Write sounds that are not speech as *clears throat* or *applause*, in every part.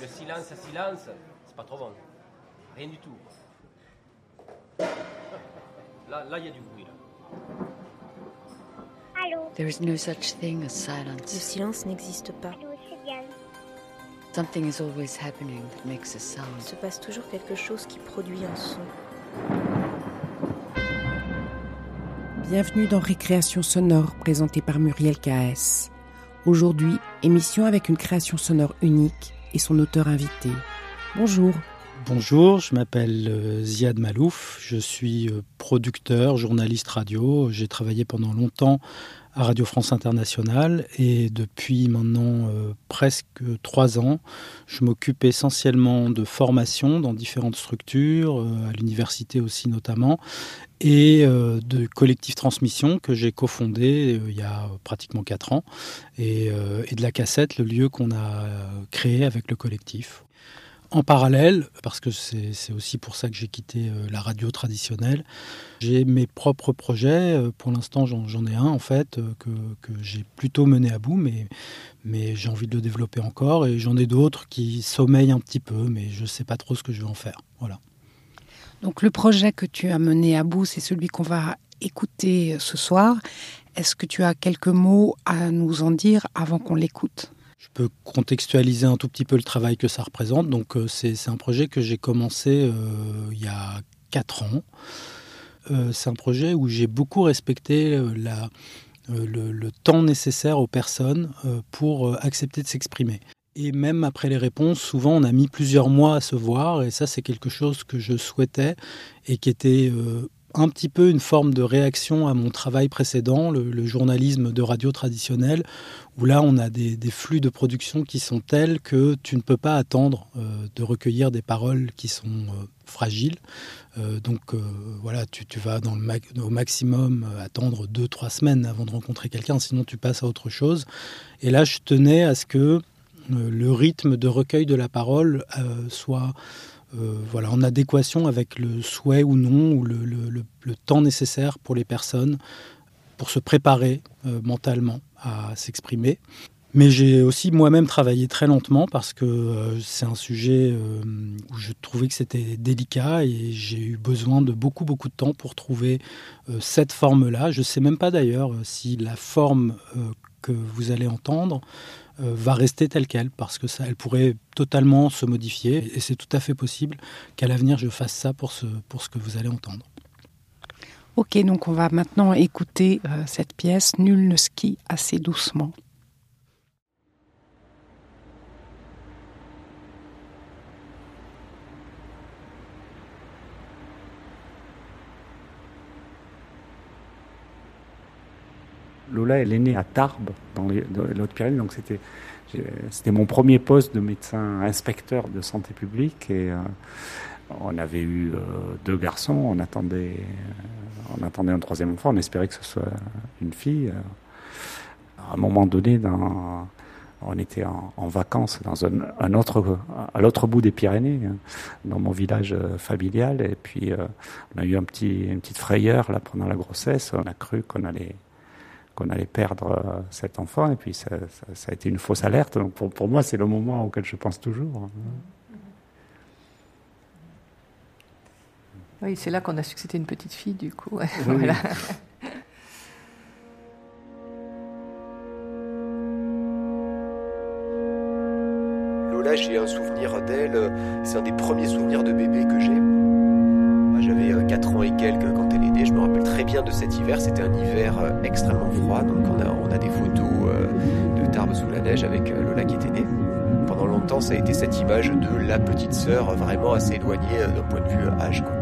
Le silence à silence, c'est pas trop bon. Rien du tout. Là, là, il y a du bruit. Là. Allô? There is no such thing as Le silence. silence n'existe pas. Allô. Something is always happening that makes a Il sound. se passe toujours quelque chose qui produit un son. Bienvenue dans Récréation sonore présentée par Muriel KS. Aujourd'hui, émission avec une création sonore unique et son auteur invité. Bonjour. Bonjour, je m'appelle euh, Ziad Malouf, je suis euh, producteur, journaliste radio. J'ai travaillé pendant longtemps à Radio France Internationale et depuis maintenant euh, presque trois ans, je m'occupe essentiellement de formation dans différentes structures, euh, à l'université aussi notamment, et euh, de collectif transmission que j'ai cofondé il y a pratiquement quatre ans, et, de la cassette, le lieu qu'on a créé avec le collectif. En parallèle, parce que c'est aussi pour ça que j'ai quitté euh, la radio traditionnelle, j'ai mes propres projets. Euh, Pour l'instant, j'en ai un en fait euh, que, que j'ai plutôt mené à bout, mais, mais j'ai envie de le développer encore. Et j'en ai d'autres qui sommeillent un petit peu, mais je ne sais pas trop ce que je vais en faire. Voilà. Donc le projet que tu as mené à bout, c'est celui qu'on va écouter ce soir. Est-ce que tu as quelques mots à nous en dire avant qu'on l'écoute? Je peux contextualiser un tout petit peu le travail que ça représente. Donc, euh, c'est un projet que j'ai commencé euh, il y a quatre ans. Euh, c'est un projet où j'ai beaucoup respecté le, temps nécessaire aux personnes pour accepter de s'exprimer. Et même après les réponses, souvent on a mis plusieurs mois à se voir, et ça c'est quelque chose que je souhaitais et qui était un petit peu une forme de réaction à mon travail précédent, le, journalisme de radio traditionnel, où là on a des, flux de production qui sont tels que tu ne peux pas attendre euh, de recueillir des paroles qui sont euh, fragiles. Euh, donc voilà, tu, vas dans le au maximum attendre deux, trois semaines avant de rencontrer quelqu'un, sinon tu passes à autre chose. Et là, je tenais à ce que le rythme de recueil de la parole soit voilà, en adéquation avec le souhait ou non, ou le, le- le- temps nécessaire pour les personnes pour se préparer euh, mentalement à s'exprimer. Mais j'ai aussi moi-même travaillé très lentement parce que euh, c'est un sujet euh, où je trouvais que c'était délicat et j'ai eu besoin de beaucoup beaucoup de temps pour trouver euh, cette forme-là. Je ne sais même pas d'ailleurs euh, si la forme euh, que vous allez entendre euh, va rester telle qu'elle parce que ça, elle pourrait totalement se modifier et c'est tout à fait possible qu'à l'avenir je fasse ça pour ce, pour ce que vous allez entendre. Ok, donc on va maintenant écouter euh, cette pièce Nul ne skie assez doucement. Lola, elle est née à Tarbes, dans les Hautes-Pyrénées, donc c'était mon premier poste de médecin inspecteur de santé publique. Et euh, on avait eu euh, deux garçons, on attendait euh, on attendait un troisième enfant, on espérait que ce soit une fille. À un moment donné, on était en, vacances dans un, autre à l'autre bout des Pyrénées, hein, dans mon village familial, et puis on a eu petit une petite frayeur là pendant la grossesse, on a cru qu'on allait qu'on allait perdre euh, cet enfant et puis ça, ça, ça a été une fausse alerte. Donc pour, pour moi, c'est le moment auquel je pense toujours. Oui, c'est là qu'on a su que c'était une petite fille, du coup. ouais. Oui, *laughs* Voilà. Lola, j'ai un souvenir d'elle, c'est un des premiers souvenirs de bébé que j'ai. J'avais euh, 4 ans et quelques quand elle est née, je me rappelle très bien de cet hiver, c'était un hiver euh, extrêmement froid, donc on a, des photos euh, de Tarbes sous la neige avec euh, Lola qui était née. Pendant longtemps, ça a été cette image de la petite sœur euh, vraiment assez éloignée euh, d'un point de vue euh, âge. Quoi.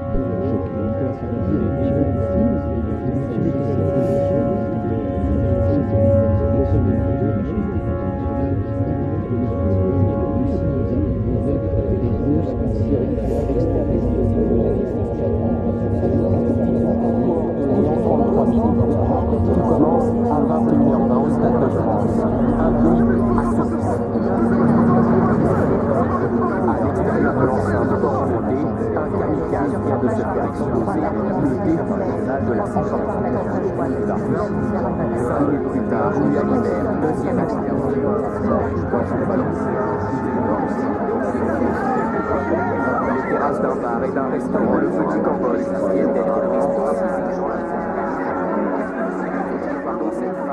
Terrasse d'un bar et d'un restaurant, le petit Cambodge, qui était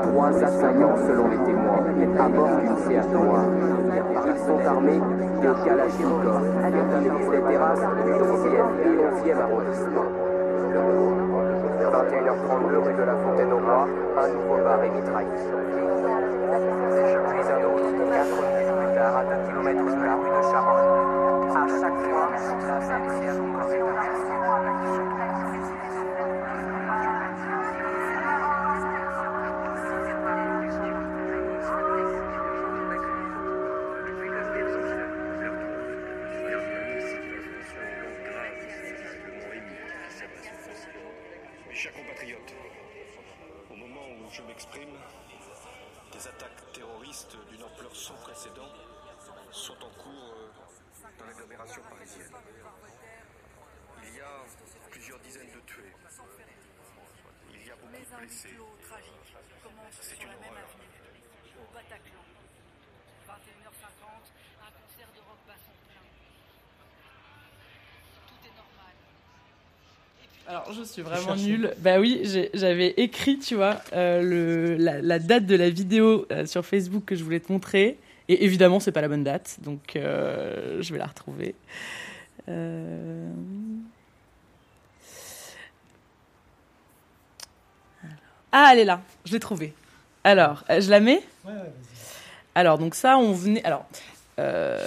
Trois assaillants selon les témoins abordent une Seat noire. Ils sont armés de Kalachnikov. Ils des terrasses du 12e et 11e arrondissement. 21h32 rue de la Fontaine au Roi, un nouveau bar est mitraillé. Puis un autre, 4 minutes plus tard, à 2 km de la rue de Charonne. Alors, je suis vraiment nulle. Bah oui, j'avais écrit, tu vois, euh, le, la, date de la vidéo euh, sur Facebook que je voulais te montrer. Et évidemment, c'est pas la bonne date, donc euh, je vais la retrouver. Ah, elle est là. Je l'ai trouvée. Alors, je la mets? Ouais, ouais, Alors, donc ça, on venait. Alors, euh,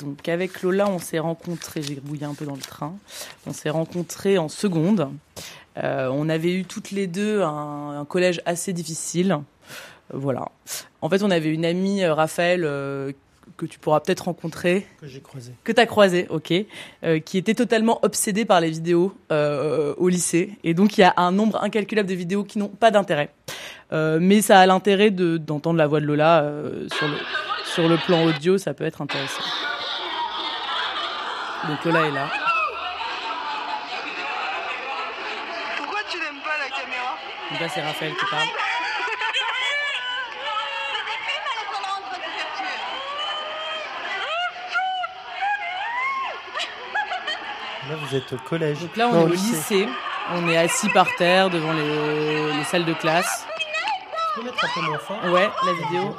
donc avec Lola, on s'est rencontrés, j'ai bouillé un peu dans le train, on s'est rencontrés en seconde. Euh, on avait eu toutes les deux un, collège assez difficile. voilà. En fait, on avait une amie, euh, Raphaël, que tu pourras peut-être rencontrer. Que j'ai croisé. Que tu as croisé, ok. qui était totalement obsédée par les vidéos au lycée. Et donc, il y a un nombre incalculable de vidéos qui n'ont pas d'intérêt. mais ça a l'intérêt d'entendre la voix de Lola sur le sur le plan audio, ça peut être intéressant. Donc Lola est là. Pourquoi tu n'aimes pas la caméra? Donc là, c'est Raphaël qui parle. Là, vous êtes au collège. Donc là, on est au lycée. On est assis par terre devant les, les salles de classe. Tu peux mettre un peu moins fort? Ouais, la vidéo.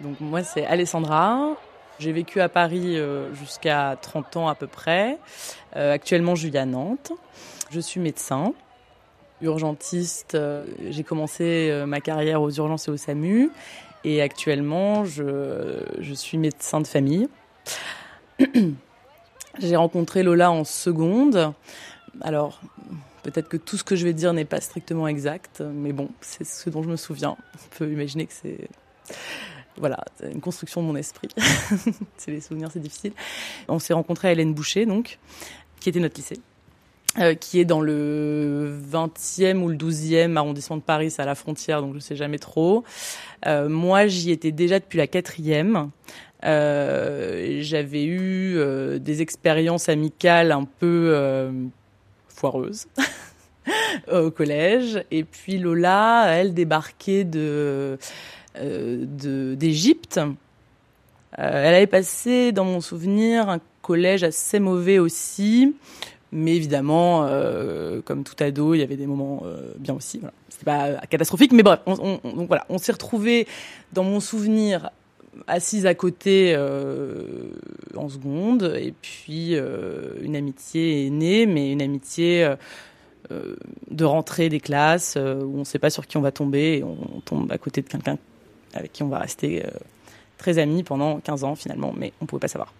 Donc moi c'est Alessandra. J'ai vécu à Paris euh, jusqu'à 30 ans à peu près. Euh, actuellement je vis à Nantes. Je suis médecin, urgentiste. Euh, j'ai commencé ma carrière aux urgences et au SAMU. Et actuellement je, je suis médecin de famille. *clears throat* J'ai rencontré Lola en seconde. Alors, peut-être que tout ce que je vais dire n'est pas strictement exact, mais bon, c'est ce dont je me souviens. On peut imaginer que c'est voilà, une construction de mon esprit. *laughs* c'est les souvenirs, c'est difficile. On s'est rencontré à Hélène Boucher, donc, qui était notre lycée. Euh, qui est dans le 20e ou le 12e arrondissement de Paris, c'est à la frontière, donc je sais jamais trop. Euh, moi, j'y étais déjà depuis la quatrième. Euh, J'avais eu euh, des expériences amicales un peu euh, foireuses *laughs* au collège. Et puis Lola, elle débarquait de d'Égypte. Euh, elle avait passé, dans mon souvenir, un collège assez mauvais aussi. Mais évidemment, euh, comme tout ado, il y avait des moments bien aussi. Voilà. C'était pas catastrophique, mais bref, on, donc voilà, on s'est retrouvés dans mon souvenir assises à côté en seconde, et puis une amitié est née, mais une amitié de rentrée des classes où on ne sait pas sur qui on va tomber, et on tombe à côté de quelqu'un avec qui on va rester euh, très amis pendant 15 ans finalement, mais on pouvait pas savoir.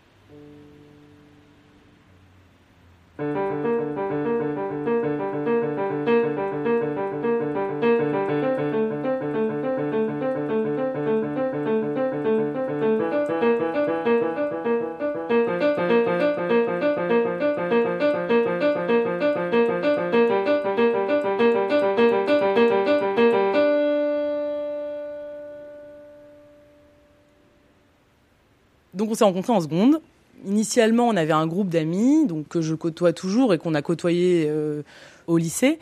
On s'est rencontrés en seconde. Initialement, on avait un groupe d'amis, donc que je côtoie toujours et qu'on a côtoyé euh, au lycée,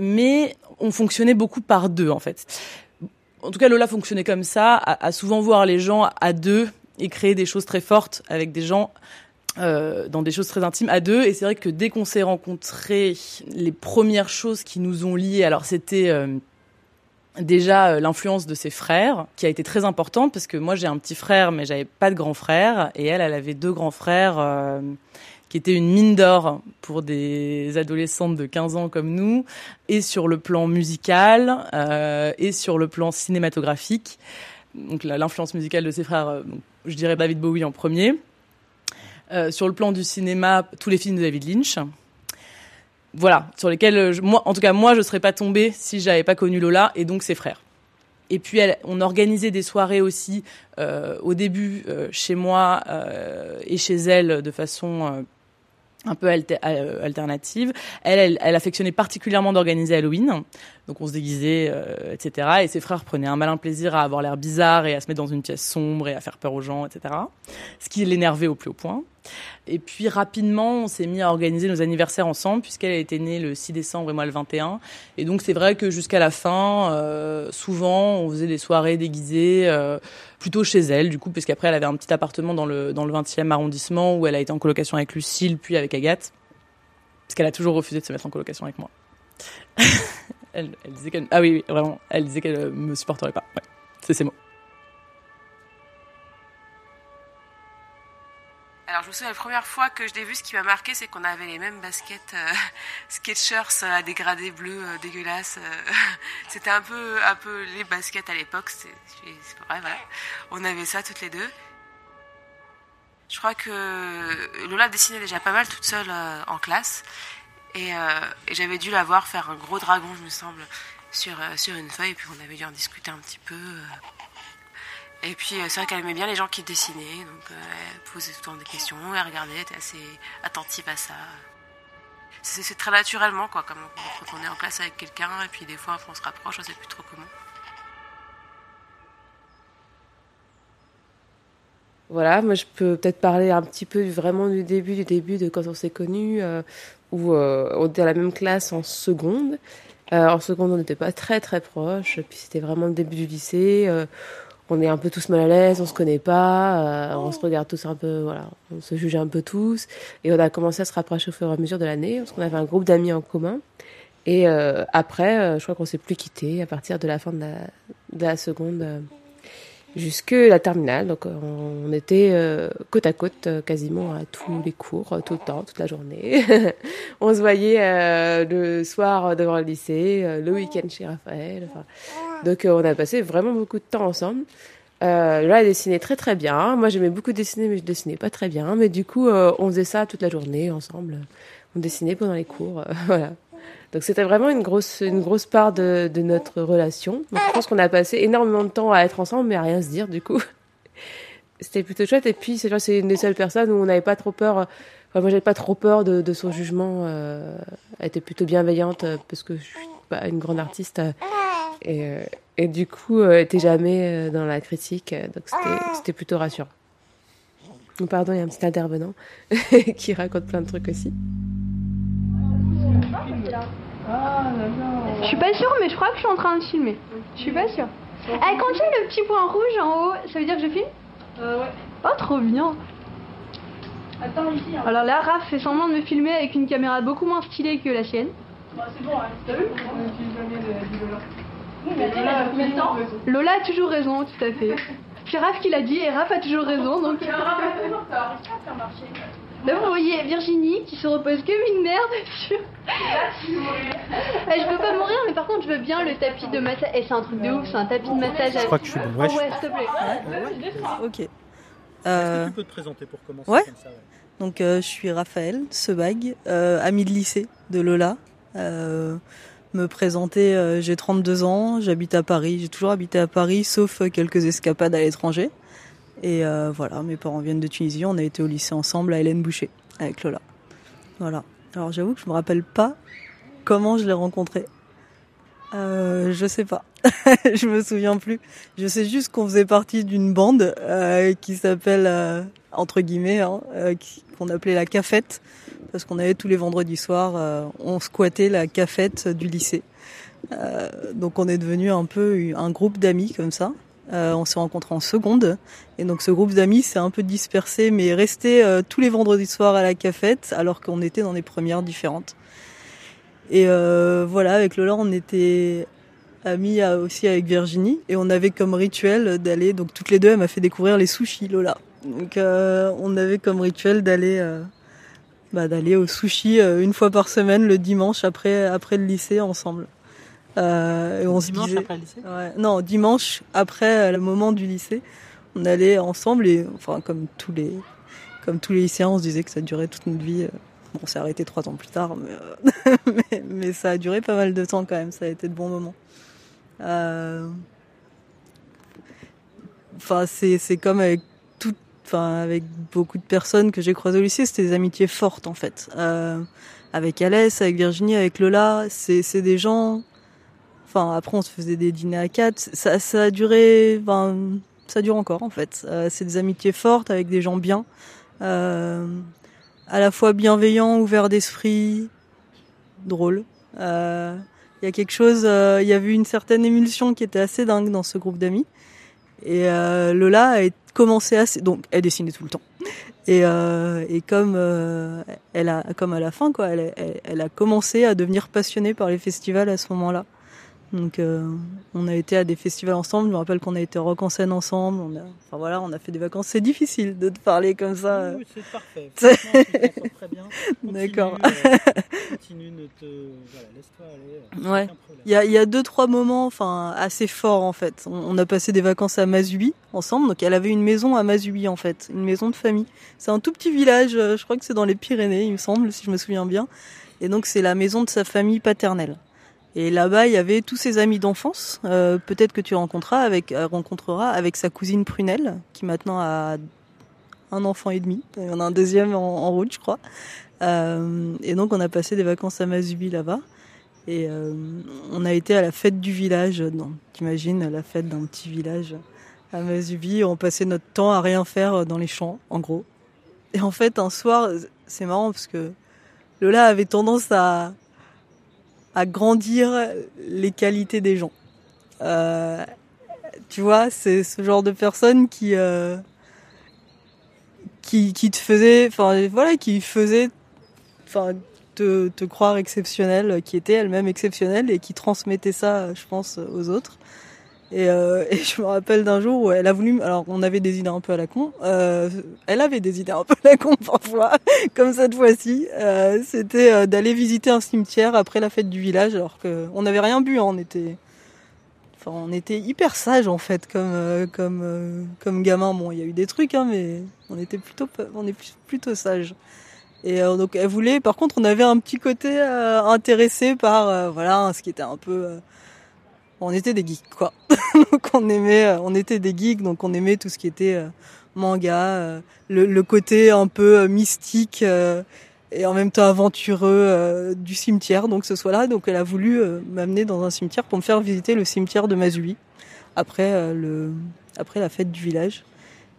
mais on fonctionnait beaucoup par deux en fait. en tout cas, Lola fonctionnait comme ça, à, souvent voir les gens à deux et créer des choses très fortes avec des gens euh, dans des choses très intimes à deux. Et c'est vrai que dès qu'on s'est rencontrés, les premières choses qui nous ont liés, alors c'était euh, déjà euh, l'influence de ses frères, qui a été très importante parce que moi j'ai un petit frère, mais j'avais pas de grand frère, et elle, elle avait deux grands frères. Euh, qui étaient une mine d'or pour des adolescentes de 15 ans comme nous, et sur le plan musical, euh, et sur le plan cinématographique. Donc l'influence musicale de ses frères, je dirais David Bowie en premier. Sur le plan du cinéma, tous les films de David Lynch. Voilà, sur lesquels, je, moi, en tout cas, moi, je serais pas tombée si j'avais pas connu Lola et donc ses frères. Et puis, elle, on organisait des soirées aussi euh, au début euh, chez moi euh, et chez elle de façon un peu euh, alternative. Elle, elle, elle, affectionnait particulièrement d'organiser Halloween, donc on se déguisait, euh, etc. Et ses frères prenaient un malin plaisir à avoir l'air bizarre et à se mettre dans une pièce sombre et à faire peur aux gens, etc. Ce qui l'énervait au plus haut point. Et puis rapidement, on s'est mis à organiser nos anniversaires ensemble, puisqu'elle était née le 6 décembre et moi le 21. Et donc c'est vrai que jusqu'à la fin, euh, souvent, on faisait des soirées déguisées, euh, plutôt chez elle, du coup, parce qu'après, elle avait un petit appartement dans le, dans le 20e arrondissement, où elle a été en colocation avec Lucille, puis avec Agathe, parce qu'elle a toujours refusé de se mettre en colocation avec moi. *laughs* elle, disait qu'elle... Ah oui, vraiment, qu'elle me supporterait pas. C'est ces mots. Alors je me souviens la première fois que je l'ai vu, ce qui m'a marqué, c'est qu'on avait les mêmes baskets euh, *laughs* Skechers à dégradés bleus euh, dégueulasses. Euh, *laughs* C'était un peu, un peu les baskets à l'époque. C'est vrai, voilà. On avait ça toutes les deux. Je crois que Lola dessinait déjà pas mal toute seule euh, en classe, et, et j'avais dû la voir faire un gros dragon, je me semble, sur sur une feuille, et puis on avait dû en discuter un petit peu. Et puis c'est vrai qu'elle aimait bien les gens qui dessinaient, donc euh, elle posait tout le temps des questions, elle regardait, elle était assez attentive à ça. C'est très naturellement, quoi, quand on est en classe avec quelqu'un, et puis des fois on se rapproche, on sait plus trop comment. Voilà, moi je peux peut-être parler un petit peu vraiment du début, du début de quand on s'est connus, euh, où euh, on était à la même classe en seconde. Euh, en seconde, on n'était pas très très proches, puis c'était vraiment le début du lycée. On est un peu tous mal à l'aise, on se connaît pas, euh, on se regarde tous un peu, voilà, on se juge un peu tous. Et on a commencé à se rapprocher au fur et à mesure de l'année, parce qu'on avait un groupe d'amis en commun. Et euh, après, euh, je crois qu'on s'est plus quitté à partir de la fin de la, de la seconde jusque la terminale. Donc on, était côte à côte quasiment à tous les cours, tout le temps, toute la journée. *laughs* on se voyait le soir devant le lycée, le week-end chez Raphaël. Donc euh, on a passé vraiment beaucoup de temps ensemble. Euh, là, elle dessinait très très bien. Moi, j'aimais beaucoup dessiner, mais je dessinais pas très bien. Mais du coup, euh, on faisait ça toute la journée ensemble. On dessinait pendant les cours, *laughs* voilà. Donc c'était vraiment une grosse une grosse part de, de notre relation. Je pense qu'on a passé énormément de temps à être ensemble, mais à rien se dire du coup. *laughs* c'était plutôt chouette. Et puis c'est c'est une des seules personnes où on n'avait pas trop peur. Enfin, moi, j'avais pas trop peur de, de son jugement. Euh, elle était plutôt bienveillante parce que je suis pas une grande artiste. Et, euh, et du coup, euh, t'es jamais euh, dans la critique, donc c'était plutôt rassurant. Pardon, il y a un petit intervenant *laughs* qui raconte plein de trucs aussi. Je suis pas sûre, mais je crois que je suis en train de filmer. Je suis pas sûre. Eh, quand tu as le petit point rouge en haut, ça veut dire que je filme? Euh, ouais. Oh, trop bien. Attends, ici. Hein. Alors là, Raph fait semblant de me filmer avec une caméra beaucoup moins stylée que la sienne. Bah, c'est bon, hein. t'as vu? On utilise jamais Lola. Mais Lola a combien de temps Lola a toujours raison, tout à fait. C'est Raph qui l'a dit et Raph a toujours raison, donc... Raph a toujours tort, il faire marcher. Là, vous voyez Virginie qui se repose comme une merde sur. Eh, je peux pas mourir, mais par contre, je veux bien le tapis de massage. Et c'est un truc de ouf, c'est un tapis de massage. Je crois que je suis bon. Ouais, oh, ouais s'il te plaît. Ok. Euh... Est-ce que tu peux te présenter pour commencer ouais. comme ça, ouais. Donc, euh, je suis Raphaël Sebag, euh, amie de lycée de Lola. Euh, me présenter, euh, j'ai 32 ans, j'habite à Paris. J'ai toujours habité à Paris, sauf quelques escapades à l'étranger. Et euh, voilà, mes parents viennent de Tunisie. On a été au lycée ensemble à Hélène Boucher avec Lola. Voilà. Alors j'avoue que je me rappelle pas comment je l'ai rencontré. Euh, je sais pas. *laughs* je me souviens plus. Je sais juste qu'on faisait partie d'une bande euh, qui s'appelle euh, entre guillemets, hein, qu'on appelait la cafette, parce qu'on avait tous les vendredis soirs, on squattait la cafette du lycée. donc on est devenu un peu un groupe d'amis comme ça. on s'est rencontrés en seconde et donc ce groupe d'amis s'est un peu dispersé mais est resté tous les vendredis soirs à la cafette alors qu'on était dans des premières différentes. Et voilà, avec Lola, on était amis aussi avec Virginie. Et on avait comme rituel d'aller donc toutes les deux elle m'a fait découvrir les sushis Lola. Donc euh, on avait comme rituel d'aller euh, bah, d'aller au sushi euh, une fois par semaine le dimanche après après le lycée ensemble. Et on dimanche après le lycée? Ouais, non dimanche après le moment du lycée on allait ensemble et enfin comme tous les comme tous les lycéens on se disait que ça durait toute notre vie Bon, on s'est arrêté trois ans plus tard, mais, *laughs* mais, mais, ça a duré pas mal de temps quand même. Ça a été de bons moments. Euh, enfin, c'est c'est comme avec tout, enfin avec beaucoup de personnes que j'ai croisées au lycée, c'était des amitiés fortes en fait. Euh, avec Alès, avec Virginie, avec Lola, c'est c'est des gens. Enfin, après on se faisait des dîners à quatre. Ça ça a duré, enfin, ça dure encore en fait. Euh, c'est des amitiés fortes avec des gens bien, euh, à la fois bienveillants, ouverts d'esprit, drôles. Euh, il y a quelque chose, euh, il y avait une certaine émulsion qui était assez dingue dans ce groupe d'amis. Et euh, Lola a commencé à, donc elle dessinait tout le temps. Et, euh, et comme euh, elle a, comme à la fin quoi, elle, elle, elle, a commencé à devenir passionnée par les festivals à ce moment-là. Donc euh, on a été à des festivals ensemble. Je me rappelle qu'on a été rock en scène ensemble. On a, enfin voilà, on a fait des vacances. C'est difficile de te parler comme ça. Oui, c'est parfait. *laughs* très bien. D'accord. Euh, continue, ne te, voilà, laisse-toi aller. Ouais. Il y a, il y a deux trois moments, enfin assez forts en fait. On, on, a passé des vacances à Mazubi ensemble. Donc elle avait une maison à Mazubi en fait, une maison de famille. C'est un tout petit village. euh, Je crois que c'est dans les Pyrénées, il me semble, si je me souviens bien. Et donc c'est la maison de sa famille paternelle. Et là-bas, il y avait tous ses amis d'enfance. Euh, Peut-être que tu rencontreras avec, euh, rencontreras avec sa cousine Prunelle, qui maintenant a un enfant et demi. Il y en a un deuxième en, route, je crois. Euh, et donc, on a passé des vacances à Mazubi là-bas. Et euh, on a été à la fête du village. T'imagines la fête d'un petit village à Mazubi. On passait notre temps à rien faire dans les champs, en gros. Et en fait, un soir, c'est marrant parce que Lola avait tendance à à grandir les qualités des gens. Euh, tu vois, c'est ce genre de personne qui euh, qui, qui te faisait, enfin voilà, qui faisait, enfin te, te croire exceptionnel, qui était elle-même exceptionnelle et qui transmettait ça, je pense, aux autres. Et, euh, *laughs* et je me rappelle d'un jour où elle a voulu, alors on avait des idées un peu à la con, euh, elle avait des idées un peu à la con *laughs* parfois, comme cette fois-ci. Euh, C'était euh, d'aller visiter un cimetière après la fête du village, alors que on n'avait rien bu, hein, on était, enfin on était hyper sage en fait, comme euh, comme euh, comme gamin. Bon, il y a eu des trucs, hein, mais on était plutôt on est plutôt sage. Et donc elle voulait, par contre, on avait un petit côté intéressé par voilà ce qui était un peu on était des geeks quoi. *laughs* donc on aimait, euh, on était des geeks, donc on aimait tout ce qui était euh, manga, euh, le, côté un peu mystique et en même temps aventureux du cimetière. Donc ce soit là, donc elle a voulu m'amener dans un cimetière pour me faire visiter le cimetière de Mazui après le, après la fête du village.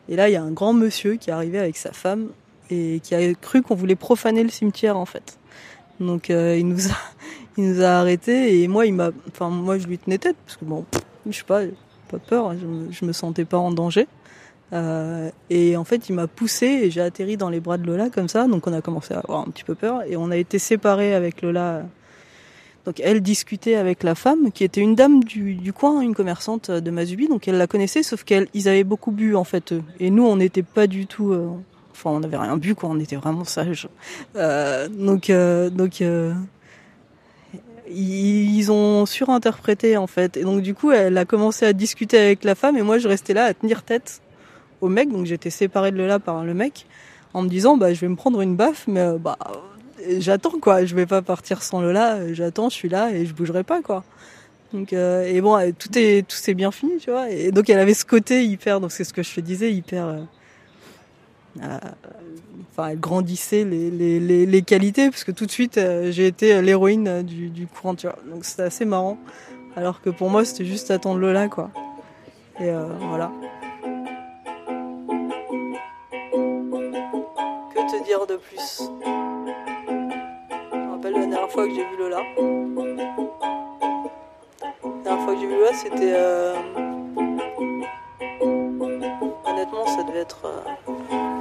Et là il y a un grand monsieur qui est arrivé avec sa femme et qui a cru qu'on voulait profaner le cimetière en fait. Donc il nous a il nous a arrêtés et moi il m'a enfin moi je lui tenais tête parce que bon je sais pas pas peur je me, je me sentais pas en danger. Euh, et en fait il m'a poussé et j'ai atterri dans les bras de Lola comme ça. Donc on a commencé à avoir un petit peu peur et on a été séparés avec Lola. Donc elle discutait avec la femme qui était une dame du, du coin une commerçante de Mazubi donc elle la connaissait sauf qu'ils avaient beaucoup bu en fait eux. et nous on n'était pas du tout euh, enfin on n'avait rien bu quoi. On était vraiment sages. Euh, donc euh, donc euh, ils ont surinterprété en fait. Et donc du coup elle a commencé à discuter avec la femme et moi je restais là à tenir tête au mec. Donc j'étais séparée de là par le mec en me disant bah je vais me prendre une baffe mais euh, bah j'attends quoi. Je vais pas partir sans Lola j'attends je suis là et je bougerai pas quoi. Donc euh, et bon tout est tout s'est bien fini tu vois. Et donc elle avait ce côté hyper donc c'est ce que je te disais hyper euh, euh, enfin elle grandissait les, les, les, qualités parce que tout de suite euh, j'ai été l'héroïne du, du courant donc c'était assez marrant alors que pour moi c'était juste attendre Lola quoi et euh, voilà que te dire de plus? Je me rappelle la dernière fois que j'ai vu Lola Lola, c'était. Euh, honnêtement, ça devait être. Euh,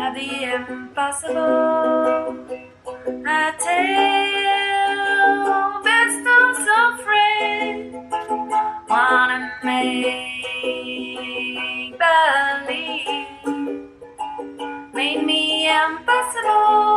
Now the impossible. I tell Bedstone's afraid. Wanna make believe. Made me impossible.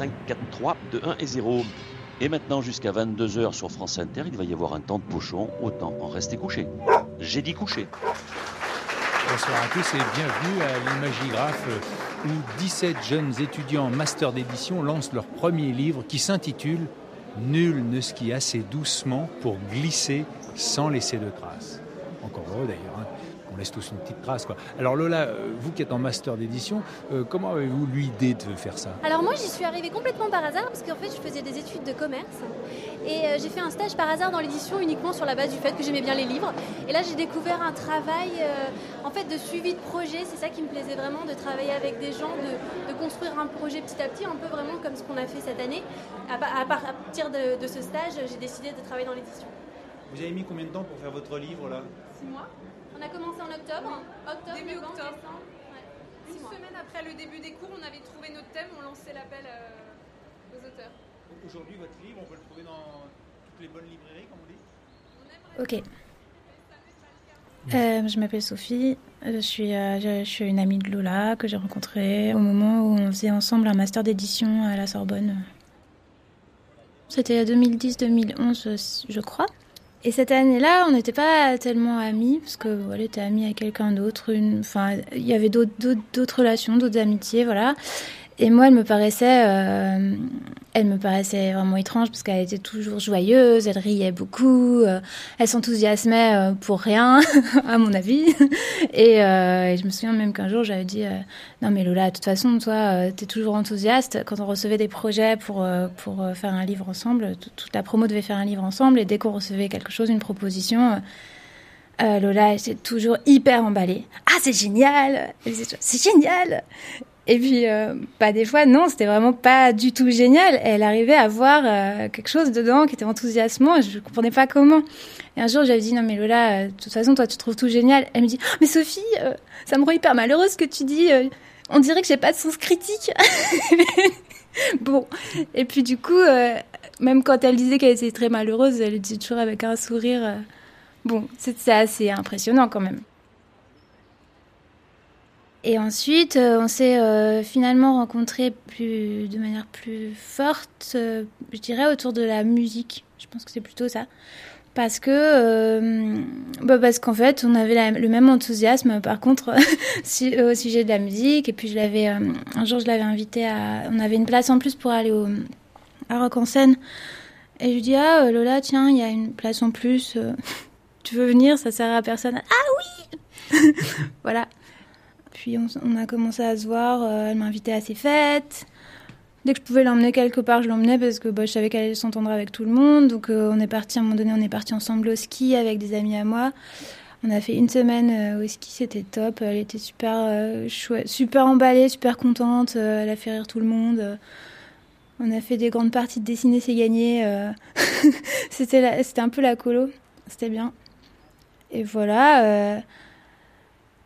5, 4, 3, 2, 1 et 0. Et maintenant, jusqu'à 22h sur France Inter, il va y avoir un temps de pochon. Autant en rester couché. J'ai dit couché. Bonsoir à tous et bienvenue à l'Imagigraphe où 17 jeunes étudiants en master d'édition lancent leur premier livre qui s'intitule Nul ne skie assez doucement pour glisser sans laisser de traces. Encore heureux d'ailleurs. Hein laisse tous une petite trace. Quoi. Alors Lola, euh, vous qui êtes en master d'édition, euh, comment avez-vous l'idée de faire ça? Alors moi j'y suis arrivée complètement par hasard parce qu'en fait je faisais des études de commerce et euh, j'ai fait un stage par hasard dans l'édition uniquement sur la base du fait que j'aimais bien les livres. Et là j'ai découvert un travail en fait de suivi de projet, c'est ça qui me plaisait vraiment, de travailler avec des gens, de, construire un projet petit à petit, un peu vraiment comme ce qu'on a fait cette année. À, partir de, de ce stage, j'ai décidé de travailler dans l'édition. Vous avez mis combien de temps pour faire votre livre là Six mois. On a commencé en octobre. octobre début octobre. Une semaine après le début des cours, on avait trouvé notre thème, on lançait l'appel euh, aux auteurs. Aujourd'hui, votre livre, on peut le trouver dans toutes les bonnes librairies, comme on dit Ok. Euh, je m'appelle Sophie, je suis, euh, je, suis une amie de Lola que j'ai rencontrée au moment où on faisait ensemble un master d'édition à la Sorbonne. C'était 2010-2011, je crois. Et cette année-là, on n'était pas tellement amis, parce que voilà, était amie à quelqu'un d'autre. Enfin, il y avait d'autres relations, d'autres amitiés, voilà. Et moi, elle me paraissait, euh, elle me paraissait vraiment étrange parce qu'elle était toujours joyeuse, elle riait beaucoup, euh, elle s'enthousiasmait euh, pour rien, *laughs* à mon avis. Et, je me souviens même qu'un jour, j'avais dit non mais Lola, de toute façon, toi, t'es toujours enthousiaste. Quand on recevait des projets pour pour faire un livre ensemble, toute la promo devait faire un livre ensemble, et dès qu'on recevait quelque chose, une proposition. Lola, était toujours hyper emballée. Ah, c'est génial C'est génial et puis, euh, des fois, non, c'était vraiment pas du tout génial. Elle arrivait à voir euh, quelque chose dedans qui était enthousiasmant et je comprenais pas comment. Et un jour, j'avais dit, non, mais Lola, euh, de toute façon, toi, tu trouves tout génial. Elle me dit, oh, mais Sophie, ça me rend hyper malheureuse ce que tu dis. on dirait que j'ai pas de sens critique. *laughs* bon. Et puis, du coup, même quand elle disait qu'elle était très malheureuse, elle le dit toujours avec un sourire. bon, c'est assez impressionnant quand même. Et ensuite, euh, on s'est euh, finalement rencontrés plus, de manière plus forte, euh, je dirais, autour de la musique. Je pense que c'est plutôt ça. Parce que, bah parce qu'en fait, on avait le même enthousiasme, par contre, *laughs* au sujet de la musique. Et puis, je l'avais, un jour, je l'avais invité à. On avait une place en plus pour aller au, à Rock en scène. Et je lui dis, ah, Lola, tiens, il y a une place en plus. *laughs* tu veux venir? Ça sert à personne. Ah oui *laughs* Voilà. Puis on, a commencé à se voir, euh, elle m'invitait à ses fêtes. Dès que je pouvais l'emmener quelque part, je l'emmenais parce que bah, je savais qu'elle allait s'entendre avec tout le monde. Donc euh, on est parti, à un moment donné, on est parti ensemble au ski avec des amis à moi. On a fait une semaine euh, au ski, c'était top. Elle était super chouette, super emballée, super contente. elle a fait rire tout le monde. On a fait des grandes parties de dessiner, c'est gagné. *laughs* c'était un peu la colo. C'était bien. et voilà.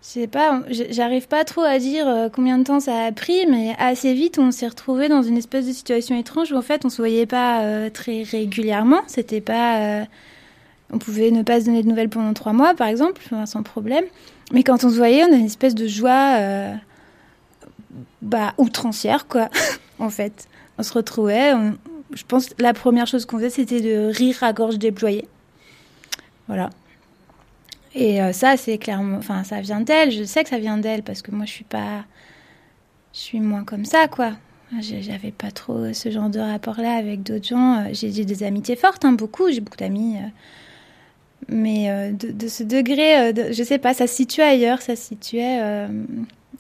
Je sais pas, j'arrive pas trop à dire euh, combien de temps ça a pris, mais assez vite, on s'est retrouvé dans une espèce de situation étrange où en fait, on se voyait pas euh, très régulièrement. C'était pas, euh, on pouvait ne pas se donner de nouvelles pendant trois mois, par exemple, sans problème. Mais quand on se voyait, on a une espèce de joie, bah, outrancière, quoi. *laughs* en fait, on se retrouvait. je pense la première chose qu'on faisait, c'était de rire à gorge déployée. Voilà. Et euh, ça, c'est clairement, enfin, ça vient d'elle. Je sais que ça vient d'elle parce que moi, je suis pas, je suis moins comme ça, quoi. J'avais pas trop ce genre de rapport-là avec d'autres gens. Euh, j'ai des amitiés fortes, hein, beaucoup. J'ai beaucoup d'amis. Euh. Mais de, ce degré, de, je sais pas, ça se situait ailleurs. Ça se situait ailleurs.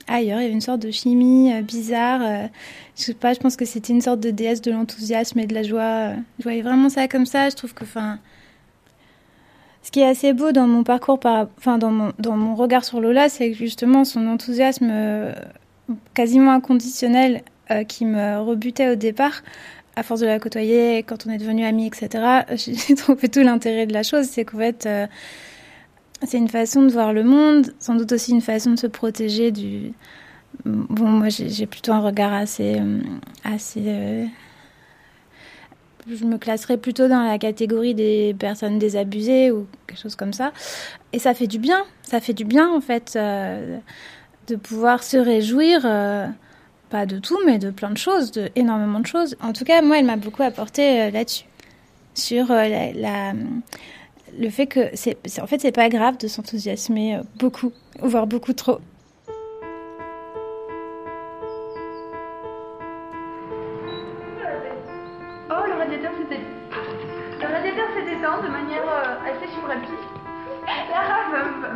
Il y avait une sorte de chimie bizarre. je sais pas, je pense que c'était une sorte de déesse de l'enthousiasme et de la joie. je voyais vraiment ça comme ça. Je trouve que, enfin, ce qui est assez beau dans mon parcours, par, enfin dans mon, regard sur Lola, c'est justement son enthousiasme euh, quasiment inconditionnel euh, qui me rebutait au départ. À force de la côtoyer, quand on est devenus amis, etc., *laughs* j'ai trouvé tout l'intérêt de la chose. C'est qu'en fait, euh, c'est une façon de voir le monde, sans doute aussi une façon de se protéger du. Bon, moi, j'ai plutôt un regard assez, assez je me classerais plutôt dans la catégorie des personnes désabusées ou quelque chose comme ça. Et ça fait du bien, ça fait du bien en fait euh, de pouvoir se réjouir, euh, pas de tout, mais de plein de choses, de énormément de choses. En tout cas, moi, elle m'a beaucoup apporté euh, là-dessus, sur le fait que c'est, en fait, c'est pas grave de s'enthousiasmer beaucoup, voire beaucoup trop.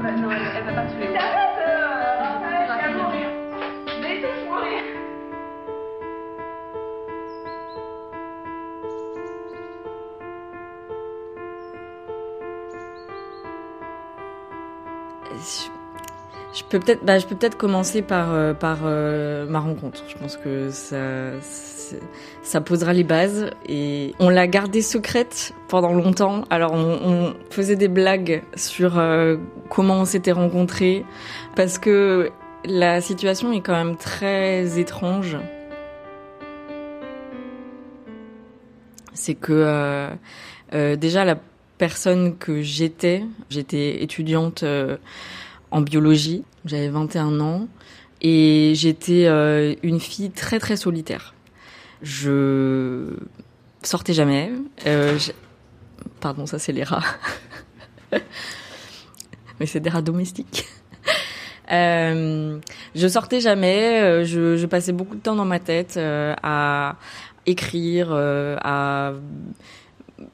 Elle, elle va pas tuer. T'arrêtes euh, vais mourir. Peux peut-être, bah, je peux peut-être commencer par euh, par euh, ma rencontre. Je pense que ça ça posera les bases et on l'a gardée secrète pendant longtemps. Alors on, on faisait des blagues sur euh, comment on s'était rencontrés parce que la situation est quand même très étrange. C'est que déjà la personne que j'étais, j'étais étudiante en biologie. J'avais 21 ans et j'étais euh, une fille très très solitaire. Je sortais jamais. Euh, Pardon, ça c'est les rats. *laughs* Mais c'est des rats domestiques. *laughs* Euh, je sortais jamais. Je, je, passais beaucoup de temps dans ma tête à écrire, à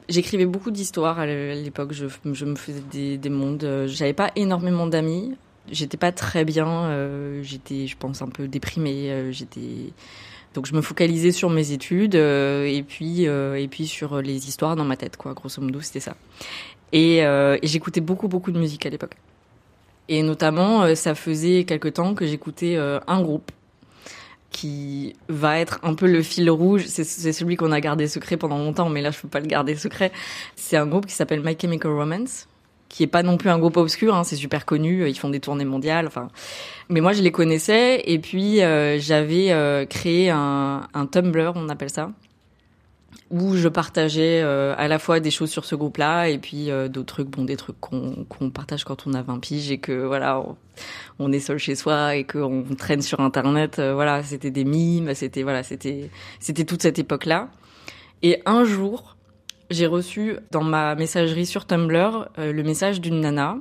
J'écrivais beaucoup d'histoires à l'époque. Je, me faisais des, des mondes. J'avais pas énormément d'amis. J'étais pas très bien. Euh, j'étais, je pense, un peu déprimée. Euh, j'étais donc je me focalisais sur mes études euh, et puis euh, et puis sur les histoires dans ma tête, quoi. Grosso modo, c'était ça. Et, euh, et j'écoutais beaucoup beaucoup de musique à l'époque. Et notamment, ça faisait quelque temps que j'écoutais un groupe qui va être un peu le fil rouge. C'est celui qu'on a gardé secret pendant longtemps, mais là je peux pas le garder secret. C'est un groupe qui s'appelle My Chemical Romance, qui est pas non plus un groupe obscur. Hein, c'est super connu. Ils font des tournées mondiales. Enfin, mais moi je les connaissais et puis euh, j'avais euh, créé un, un Tumblr, on appelle ça, où je partageais euh, à la fois des choses sur ce groupe-là et puis euh, d'autres trucs, bon, des trucs qu'on partage quand on a 20 piges et que voilà, on, est seul chez soi et qu'on traîne sur Internet. Euh, voilà, c'était des mimes, c'était voilà, c'était c'était toute cette époque-là. Et un jour, j'ai reçu dans ma messagerie sur Tumblr le message d'une nana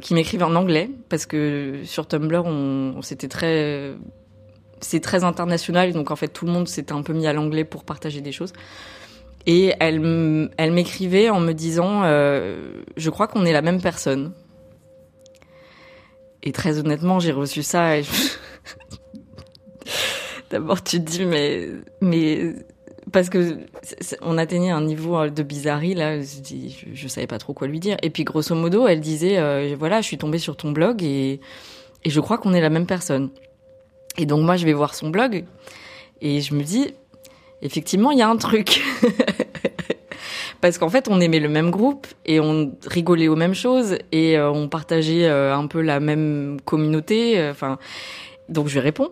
qui m'écrivait en anglais parce que sur Tumblr, on, on c'était très c'est très international, donc en fait tout le monde s'était un peu mis à l'anglais pour partager des choses. Et elle, elle m'écrivait en me disant, euh, je crois qu'on est la même personne. Et très honnêtement, j'ai reçu ça. *laughs* D'abord, tu te dis, mais, mais parce que on atteignait un niveau de bizarrerie là, je, dis, savais pas trop quoi lui dire. Et puis grosso modo, elle disait, euh, voilà, je suis tombée sur ton blog et, et je crois qu'on est la même personne. Et donc moi, je vais voir son blog et je me dis, effectivement, il y a un truc. *laughs* parce qu'en fait on aimait le même groupe et on rigolait aux mêmes choses et euh, on partageait euh, un peu la même communauté. euh, Enfin, donc je lui réponds.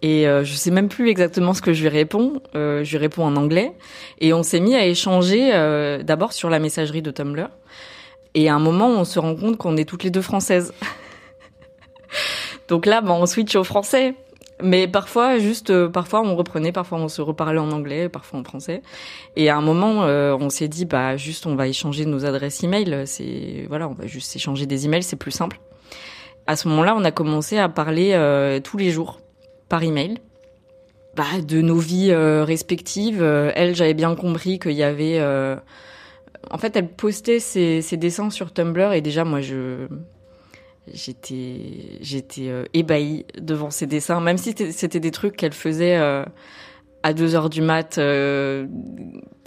Et je sais même plus exactement ce que je lui réponds. Je lui réponds en anglais. Et on s'est mis à échanger d'abord sur la messagerie de Tumblr. Et à un moment, on se rend compte qu'on est toutes les deux françaises. *laughs* Donc là, ben, on switch au français. Mais parfois, juste, euh, parfois on reprenait, parfois on se reparlait en anglais, parfois en français. Et à un moment, euh, on s'est dit, bah juste, on va échanger nos adresses email. C'est voilà, on va juste échanger des emails, c'est plus simple. À ce moment-là, on a commencé à parler euh, tous les jours par email. Bah, de nos vies euh, respectives. Euh, elle, j'avais bien compris qu'il y avait. euh, En fait, elle postait ses, ses dessins sur Tumblr et déjà, moi, je j'étais j'étais euh, ébahie devant ses dessins, même si c'était- des trucs qu'elle faisait euh, à 2 heures du mat, euh,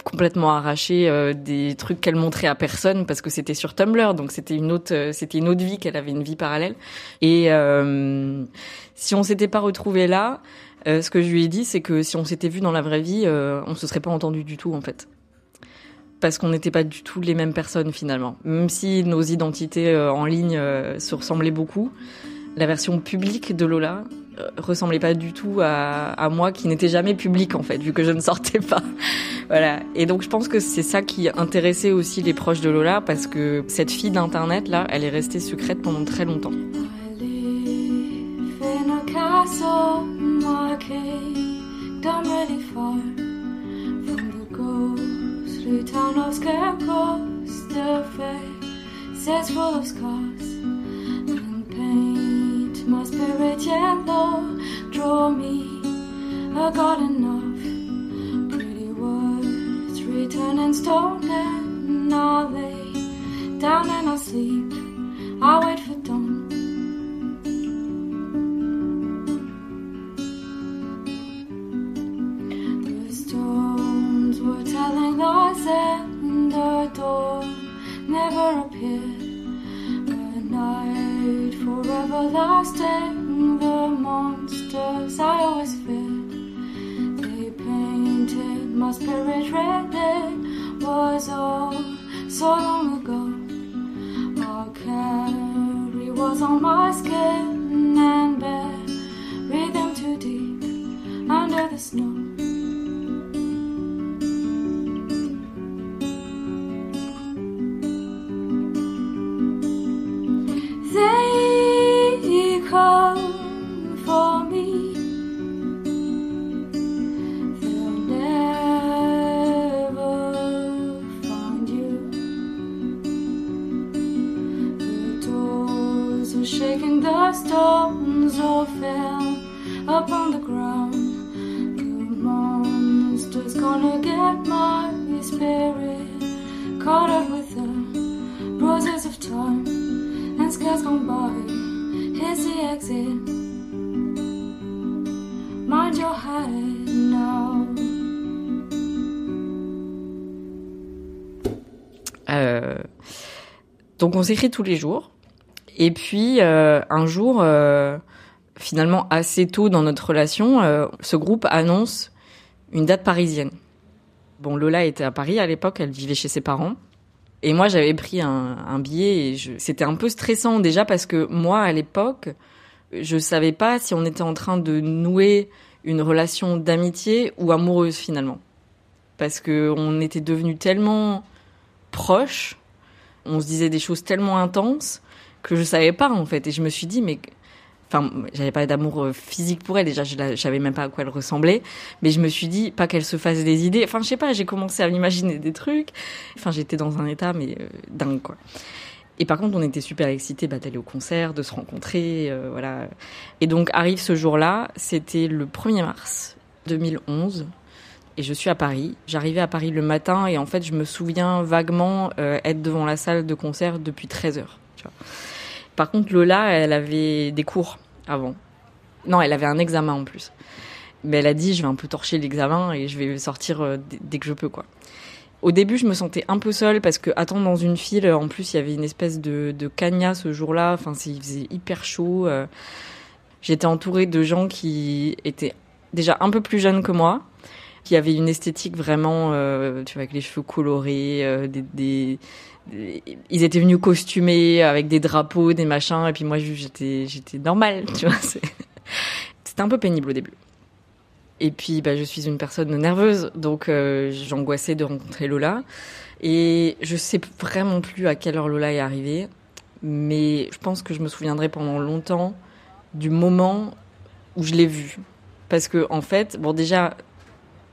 complètement arrachés, euh, des trucs qu'elle montrait à personne parce que c'était sur Tumblr, donc c'était une autre euh, c'était une autre vie qu'elle avait une vie parallèle. Et euh, si on s'était pas retrouvés là, ce que je lui ai dit, c'est que si on s'était vu dans la vraie vie, on se serait pas entendu du tout en fait parce qu'on n'était pas du tout les mêmes personnes finalement. Même si nos identités euh, en ligne euh, se ressemblaient beaucoup, la version publique de Lola euh, ressemblait pas du tout à, moi qui n'étais jamais publique en fait, vu que je ne sortais pas. *laughs* voilà. Et donc je pense que c'est ça qui intéressait aussi les proches de Lola, parce que cette fille d'internet là, elle est restée secrète pendant très longtemps. Town of scarecrows. The faces full of scars and paint my spirit yellow. Draw me a garden of pretty words written in stone, and I'll lay down and I'll sleep. I'll wait donc on s'écrit tous les jours. Et puis euh, un jour, euh, finalement assez tôt dans notre relation, euh, ce groupe annonce une date parisienne. Bon, Lola était à Paris à l'époque, elle vivait chez ses parents. Et moi, j'avais pris un, billet et je... c'était un peu stressant déjà parce que moi, à l'époque, je savais pas si on était en train de nouer une relation d'amitié ou amoureuse finalement. Parce que on était devenus tellement proches, on se disait des choses tellement intenses que je savais pas en fait. Et je me suis dit, mais enfin, j'avais pas d'amour euh, physique pour elle déjà, je, la- savais même pas à quoi elle ressemblait, mais je me suis dit pas qu'elle se fasse des idées. Enfin, je sais pas, j'ai commencé à m'imaginer des trucs. Enfin, j'étais dans un état mais euh, dingue quoi. Et par contre, on était super excités bah, d'aller au concert, de se rencontrer, euh, voilà. Et donc arrive ce jour-là, c'était le 1er mars 2011. Et je suis à Paris. J'arrivais à Paris le matin et en fait, je me souviens vaguement euh, être devant la salle de concert depuis 13 heures. Par contre, Lola, elle avait des cours avant. Non, elle avait un examen en plus. Mais elle a dit, je vais un peu torcher l'examen et je vais sortir euh, dès- que je peux, quoi. Au début, je me sentais un peu seule parce que attendre dans une file, en plus, il y avait une espèce de, de cagna ce jour-là. Enfin, il faisait hyper chaud. euh. J'étais entourée de gens qui étaient déjà un peu plus jeunes que moi, qui avait une esthétique vraiment, euh, tu vois, avec les cheveux colorés, euh, des, ils étaient venus costumés avec des drapeaux, des machins, et puis moi j'étais j'étais normale, *laughs* tu vois. C'était un peu pénible au début. Et puis, bah, je suis une personne nerveuse, donc euh, j'angoissais de rencontrer Lola. Et je sais vraiment plus à quelle heure Lola est arrivée, mais je pense que je me souviendrai pendant longtemps du moment où je l'ai vue. Parce que, en fait, bon, déjà,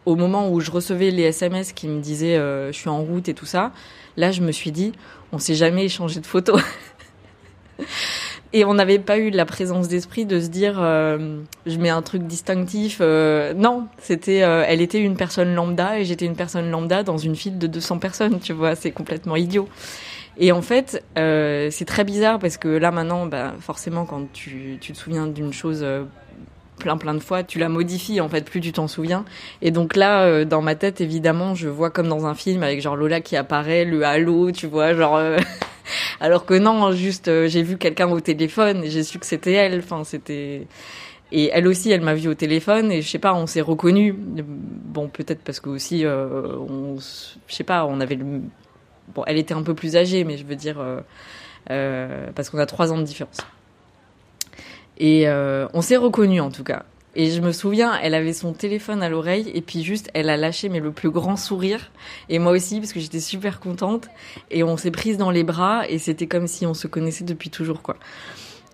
au moment où je recevais les SMS qui me disaient euh, je suis en route et tout ça, là, je me suis dit, on s'est jamais échangé de photos. *laughs* Et on n'avait pas eu la présence d'esprit de se dire euh, je mets un truc distinctif. euh, non, c'était elle était une personne lambda et j'étais une personne lambda dans une file de 200 personnes, tu vois, c'est complètement idiot. Et en fait, c'est très bizarre parce que là maintenant, bah, forcément, quand tu, tu te souviens d'une chose plein plein de fois, tu la modifies en fait, plus tu t'en souviens. Et donc là, euh, dans ma tête, évidemment, je vois comme dans un film avec genre Lola qui apparaît, le halo, tu vois, genre. euh, *laughs* Alors que non, juste euh, j'ai vu quelqu'un au téléphone et j'ai su que c'était elle. Enfin, c'était et elle aussi, elle m'a vu au téléphone et je sais pas, on s'est reconnus. Bon, peut-être parce que aussi, je sais pas, on avait le. Bon, elle était un peu plus âgée, mais je veux dire parce qu'on a trois ans de différence. Et euh, on s'est reconnus en tout cas. Et je me souviens, elle avait son téléphone à l'oreille et puis juste, elle a lâché mais le plus grand sourire. Et moi aussi, parce que j'étais super contente. Et on s'est prise dans les bras et c'était comme si on se connaissait depuis toujours, quoi.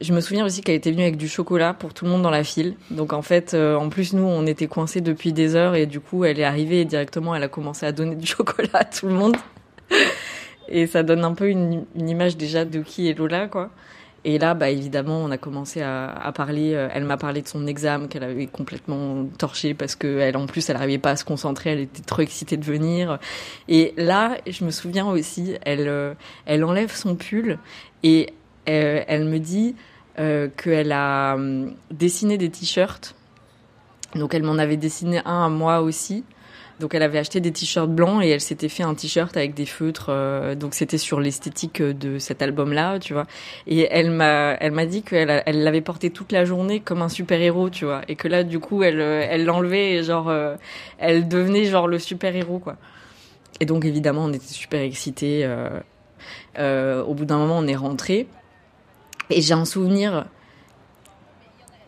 Je me souviens aussi qu'elle était venue avec du chocolat pour tout le monde dans la file. Donc en fait, euh, en plus nous, on était coincés depuis des heures et du coup, elle est arrivée et directement, elle a commencé à donner du *laughs* chocolat à tout le monde. et ça donne un peu une, une image déjà de qui est Lola, quoi. Et là, bah évidemment, on a commencé à, parler. euh, Elle m'a parlé de son examen qu'elle avait complètement torché parce que elle, en plus, elle n'arrivait pas à se concentrer. Elle était trop excitée de venir. Et là, je me souviens aussi, elle, euh, elle enlève son pull et euh, elle me dit qu'elle a hum, dessiné des t-shirts. Donc elle m'en avait dessiné un à moi aussi. Donc elle avait acheté des t-shirts blancs et elle s'était fait un t-shirt avec des feutres. euh, donc c'était sur l'esthétique de cet album-là, tu vois. Et elle m'a, elle m'a dit qu'elle elle l'avait porté toute la journée comme un super héros, tu vois. Et que là, du coup, elle, euh, elle l'enlevait et genre, euh, elle devenait genre le super héros, quoi. Et donc évidemment, on était super excités. euh, euh, au bout d'un moment, on est rentré. Et j'ai un souvenir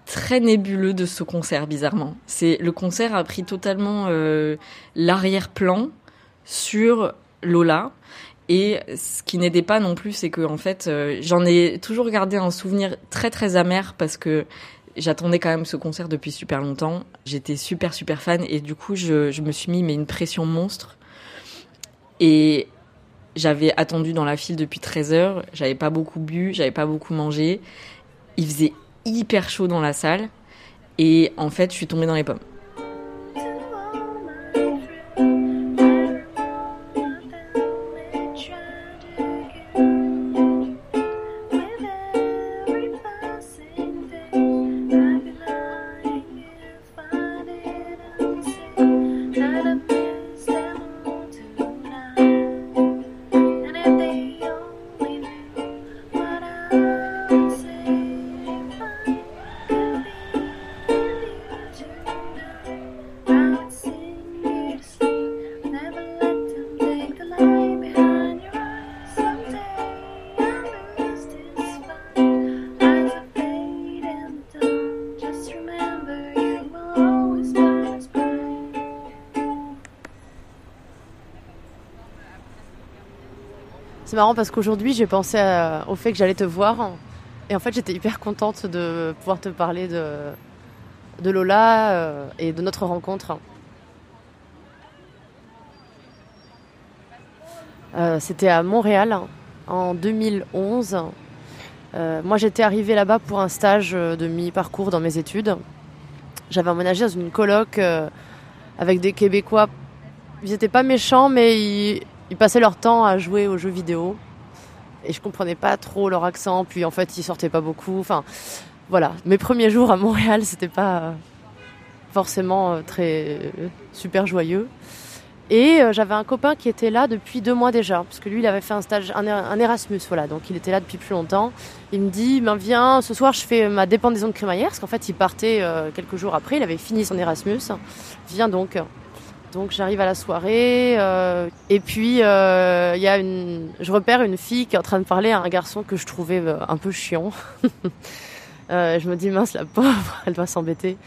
très nébuleux de ce concert, bizarrement. C'est le concert a pris totalement euh, l'arrière-plan sur Lola. Et ce qui n'aidait pas non plus, c'est que en fait, euh, j'en ai toujours gardé un souvenir très très amer parce que j'attendais quand même ce concert depuis super longtemps. J'étais super super fan et du coup, je, je me suis mis mais une pression monstre. Et j'avais attendu dans la file depuis 13 heures. J'avais pas beaucoup bu, j'avais pas beaucoup mangé. Il faisait hyper chaud dans la salle. Et en fait, je suis tombée dans les pommes. Marrant parce qu'aujourd'hui, j'ai pensé au fait que j'allais te voir. Et en fait, j'étais hyper contente de pouvoir te parler de, de Lola euh, et de notre rencontre. Euh, C'était à Montréal en 2011. Euh, moi, j'étais arrivée là-bas pour un stage de mi-parcours dans mes études. J'avais emménagé dans une coloc avec des Québécois. Ils n'étaient pas méchants, mais ils, ils passaient leur temps à jouer aux jeux vidéo. Et je comprenais pas trop leur accent. Puis en fait, ils sortaient pas beaucoup. Enfin, voilà. Mes premiers jours à Montréal, *laughs* c'était pas euh, forcément euh, très euh, super joyeux. Et j'avais un copain qui était là depuis deux mois déjà, parce que lui, il avait fait un stage, un, Erasmus, voilà, donc il était là depuis plus longtemps. Il me dit, ben viens, ce soir je fais ma dépendaison de crémaillère, parce qu'en fait il partait quelques jours après, il avait fini son Erasmus. Viens donc. Donc j'arrive à la soirée euh, et puis euh, y a une, je repère une fille qui est en train de parler à un garçon que je trouvais euh, un peu chiant. *laughs* Je me dis mince la pauvre, *laughs* elle va s'embêter.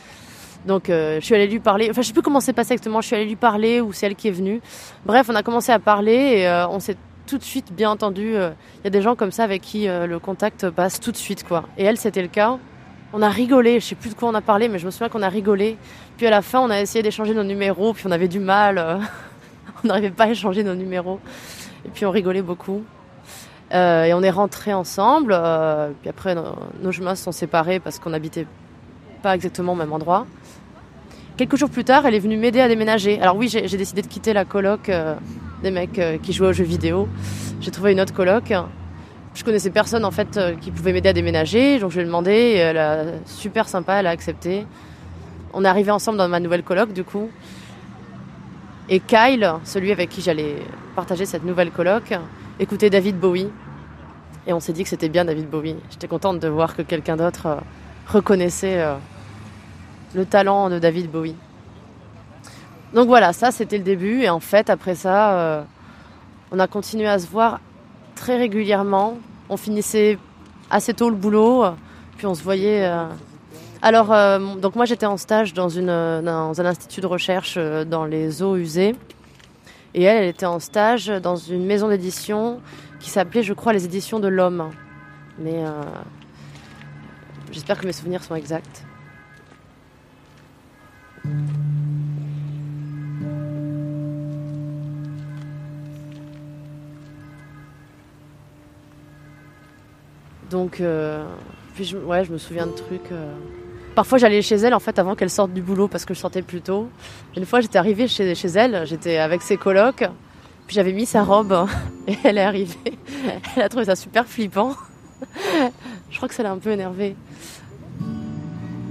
Donc je suis allée lui parler. Enfin je sais plus comment c'est passé exactement. Je suis allée lui parler ou c'est elle qui est venue. Bref, on a commencé à parler et on s'est tout de suite bien entendu. Il y a des gens comme ça avec qui le contact passe tout de suite quoi. Et elle c'était le cas. On a rigolé. Je sais plus de quoi on a parlé, mais je me souviens qu'on a rigolé. Puis à la fin, on a essayé d'échanger nos numéros, puis on avait du mal. euh, *laughs* on n'arrivait pas à échanger nos numéros. Et puis on rigolait beaucoup. Euh, et on est rentrés ensemble. euh, puis après, nos, chemins se sont séparés parce qu'on n'habitait pas exactement au même endroit. Quelques jours plus tard, elle est venue m'aider à déménager. Alors oui, j'ai décidé de quitter la coloc des mecs qui jouaient aux jeux vidéo. J'ai trouvé une autre coloc. Je connaissais personne en fait euh, qui pouvait m'aider à déménager, donc je lui ai demandé. Elle a super sympa, elle a accepté. On est arrivés ensemble dans ma nouvelle coloc du coup. Et Kyle, celui avec qui j'allais partager cette nouvelle coloc, écoutait David Bowie. Et on s'est dit que c'était bien David Bowie. J'étais contente de voir que quelqu'un d'autre euh, reconnaissait euh, le talent de David Bowie. Donc voilà, ça c'était le début. Et en fait, après ça, on a continué à se voir très régulièrement. On finissait assez tôt le boulot, puis on se voyait. euh, Alors, euh, donc moi j'étais en stage dans, une, euh, dans un institut de recherche dans les eaux usées. Et elle, elle était en stage dans une maison d'édition qui s'appelait, je crois, les éditions de l'homme. Mais j'espère que mes souvenirs sont exacts. Donc, euh, puis je, ouais, je me souviens de trucs. euh. Parfois, j'allais chez elle en fait avant qu'elle sorte du boulot parce que je sortais plus tôt. Une fois, j'étais arrivée chez, chez elle, j'étais avec ses colocs, puis j'avais mis sa robe *laughs* et elle est arrivée. *laughs* Elle a trouvé ça super flippant. Je crois que ça l'a un peu énervée.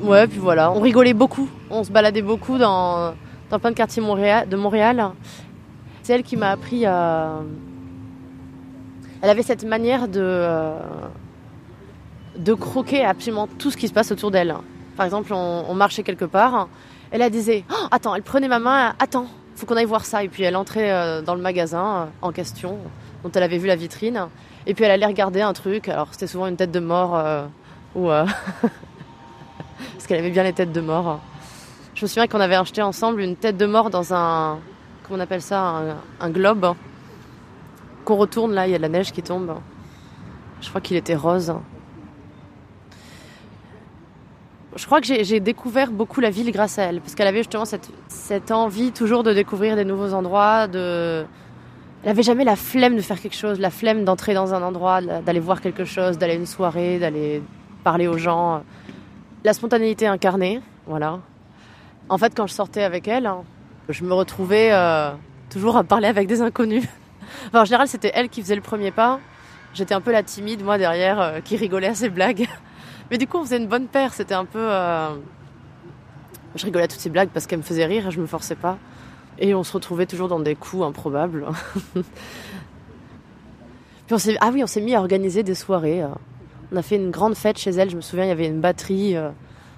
Ouais, puis voilà, on rigolait beaucoup. On se baladait beaucoup dans, dans plein de quartiers de Montréal. C'est elle qui m'a appris à. Elle avait cette manière de. De croquer absolument tout ce qui se passe autour d'elle. Par exemple, on, marchait quelque part, elle disait Oh, Attends, elle prenait ma main, attends, faut qu'on aille voir ça. Et puis elle entrait euh, dans le magasin euh, en question, dont elle avait vu la vitrine. Et puis elle allait regarder un truc. Alors c'était souvent une tête de mort euh, ou. *laughs* Parce qu'elle aimait bien les têtes de mort. Je me souviens qu'on avait acheté ensemble une tête de mort dans un. Comment on appelle ça Un, un globe. Qu'on retourne là, il y a de la neige qui tombe. Je crois qu'il était rose. Je crois que j'ai découvert beaucoup la ville grâce à elle, parce qu'elle avait justement cette, envie toujours de découvrir des nouveaux endroits. Elle avait jamais la flemme de faire quelque chose, la flemme d'entrer dans un endroit, d'aller voir quelque chose, d'aller à une soirée, d'aller parler aux gens. La spontanéité incarnée, voilà. En fait, quand je sortais avec elle, hein, je me retrouvais euh, toujours à parler avec des inconnus. *laughs* En général, c'était elle qui faisait le premier pas. J'étais un peu la timide, moi, derrière, euh, qui rigolait à ses blagues. Mais du coup, on faisait une bonne paire. C'était un peu. euh, Je rigolais à toutes ces blagues parce qu'elles me faisaient rire et je me forçais pas. Et on se retrouvait toujours dans des coups improbables. *laughs* Puis on. Ah oui, on s'est mis à organiser des soirées. euh. On a fait une grande fête chez elle. Je me souviens, il y avait une batterie. euh,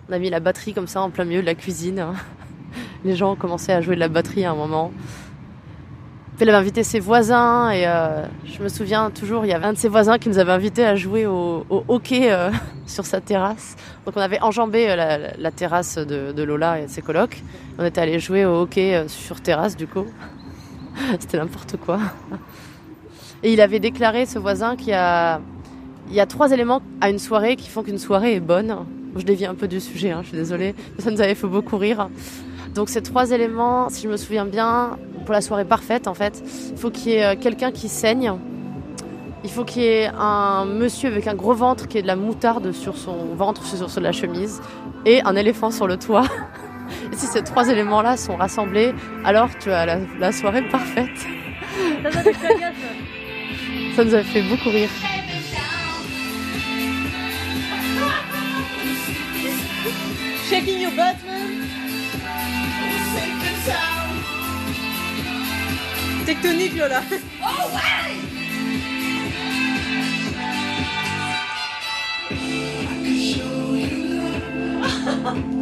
On a mis la batterie comme ça en plein milieu de la cuisine. *laughs* Les gens ont commencé à jouer de la batterie à un moment. Elle avait invité ses voisins et euh, je me souviens toujours, il y avait un de ses voisins qui nous avait invité à jouer au, hockey euh, *laughs* sur sa terrasse. Donc on avait enjambé euh, la, terrasse de, Lola et de ses colocs. On était allé jouer au hockey sur terrasse du coup. *laughs* C'était n'importe quoi. Et il avait déclaré, ce voisin, qu'il y a, trois éléments à une soirée qui font qu'une soirée est bonne. Je dévie un peu du sujet, hein, je suis désolée, ça nous avait fait beaucoup rire. Donc ces trois éléments, si je me souviens bien, pour la soirée parfaite en fait, il faut qu'il y ait euh, quelqu'un qui saigne, il faut qu'il y ait un monsieur avec un gros ventre qui ait de la moutarde sur son ventre, sur, sur la chemise, et un éléphant sur le toit. *laughs* Et si ces trois éléments-là sont rassemblés, alors tu as la, la soirée parfaite. *laughs* Ça nous a fait beaucoup rire. Shaking your butt, man. Tectonique, Lola. Oh ouais *laughs*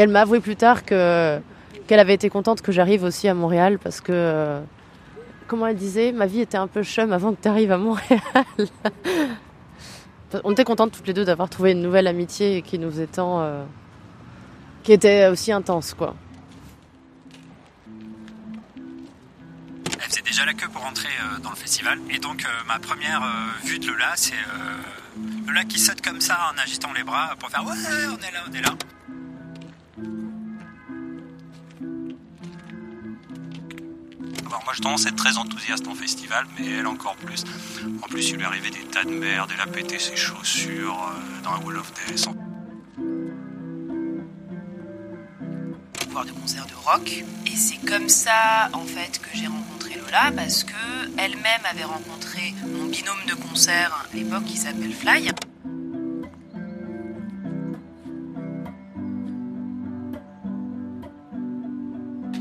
Et elle m'a avoué plus tard que qu'elle avait été contente que j'arrive aussi à Montréal parce que euh, comment elle disait, ma vie était un peu chum avant que tu arrives à Montréal. *laughs* On était contentes toutes les deux d'avoir trouvé une nouvelle amitié qui nous faisait tant, euh, qui était aussi intense quoi. Elle faisait déjà la queue pour rentrer euh, dans le festival. Et donc, euh, ma première euh, vue de Lola, c'est Lola qui saute comme ça en agitant les bras pour faire Ouais, on est là, on est là. Alors, moi, je tendance à être très enthousiaste en festival, mais elle encore plus. En plus, il lui arrivait des tas de merde, elle a pété ses chaussures euh, dans la Wall of Death. voir de concerts de rock. Et c'est comme ça, en fait, que j'ai rencontré Lola, parce que elle-même avait rencontré mon binôme de concert à l'époque qui s'appelle Fly.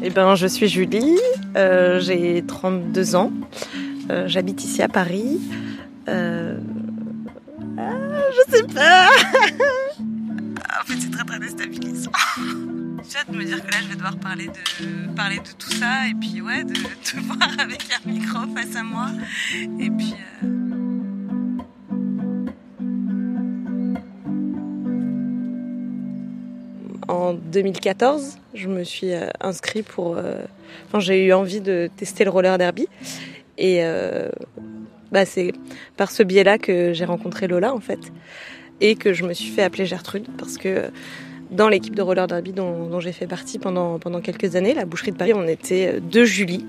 Eh ben, je suis Julie, euh, j'ai 32 ans, euh, j'habite ici à Paris. Euh, ah, je sais pas. *laughs* En fait, c'est très très déstabilisant. *laughs* J'ai hâte de me dire que là, je vais devoir parler de, parler de tout ça, et puis ouais, de te *laughs* voir avec un micro face à moi. Et puis. En 2014, je me suis euh, inscrit pour. euh, Enfin, j'ai eu envie de tester le roller derby. Et euh, bah, c'est par ce biais-là que j'ai rencontré Lola, en fait. Et que je me suis fait appeler Gertrude. Parce que dans l'équipe de roller derby dont, j'ai fait partie pendant, pendant quelques années, la boucherie de Paris, on était deux Julie.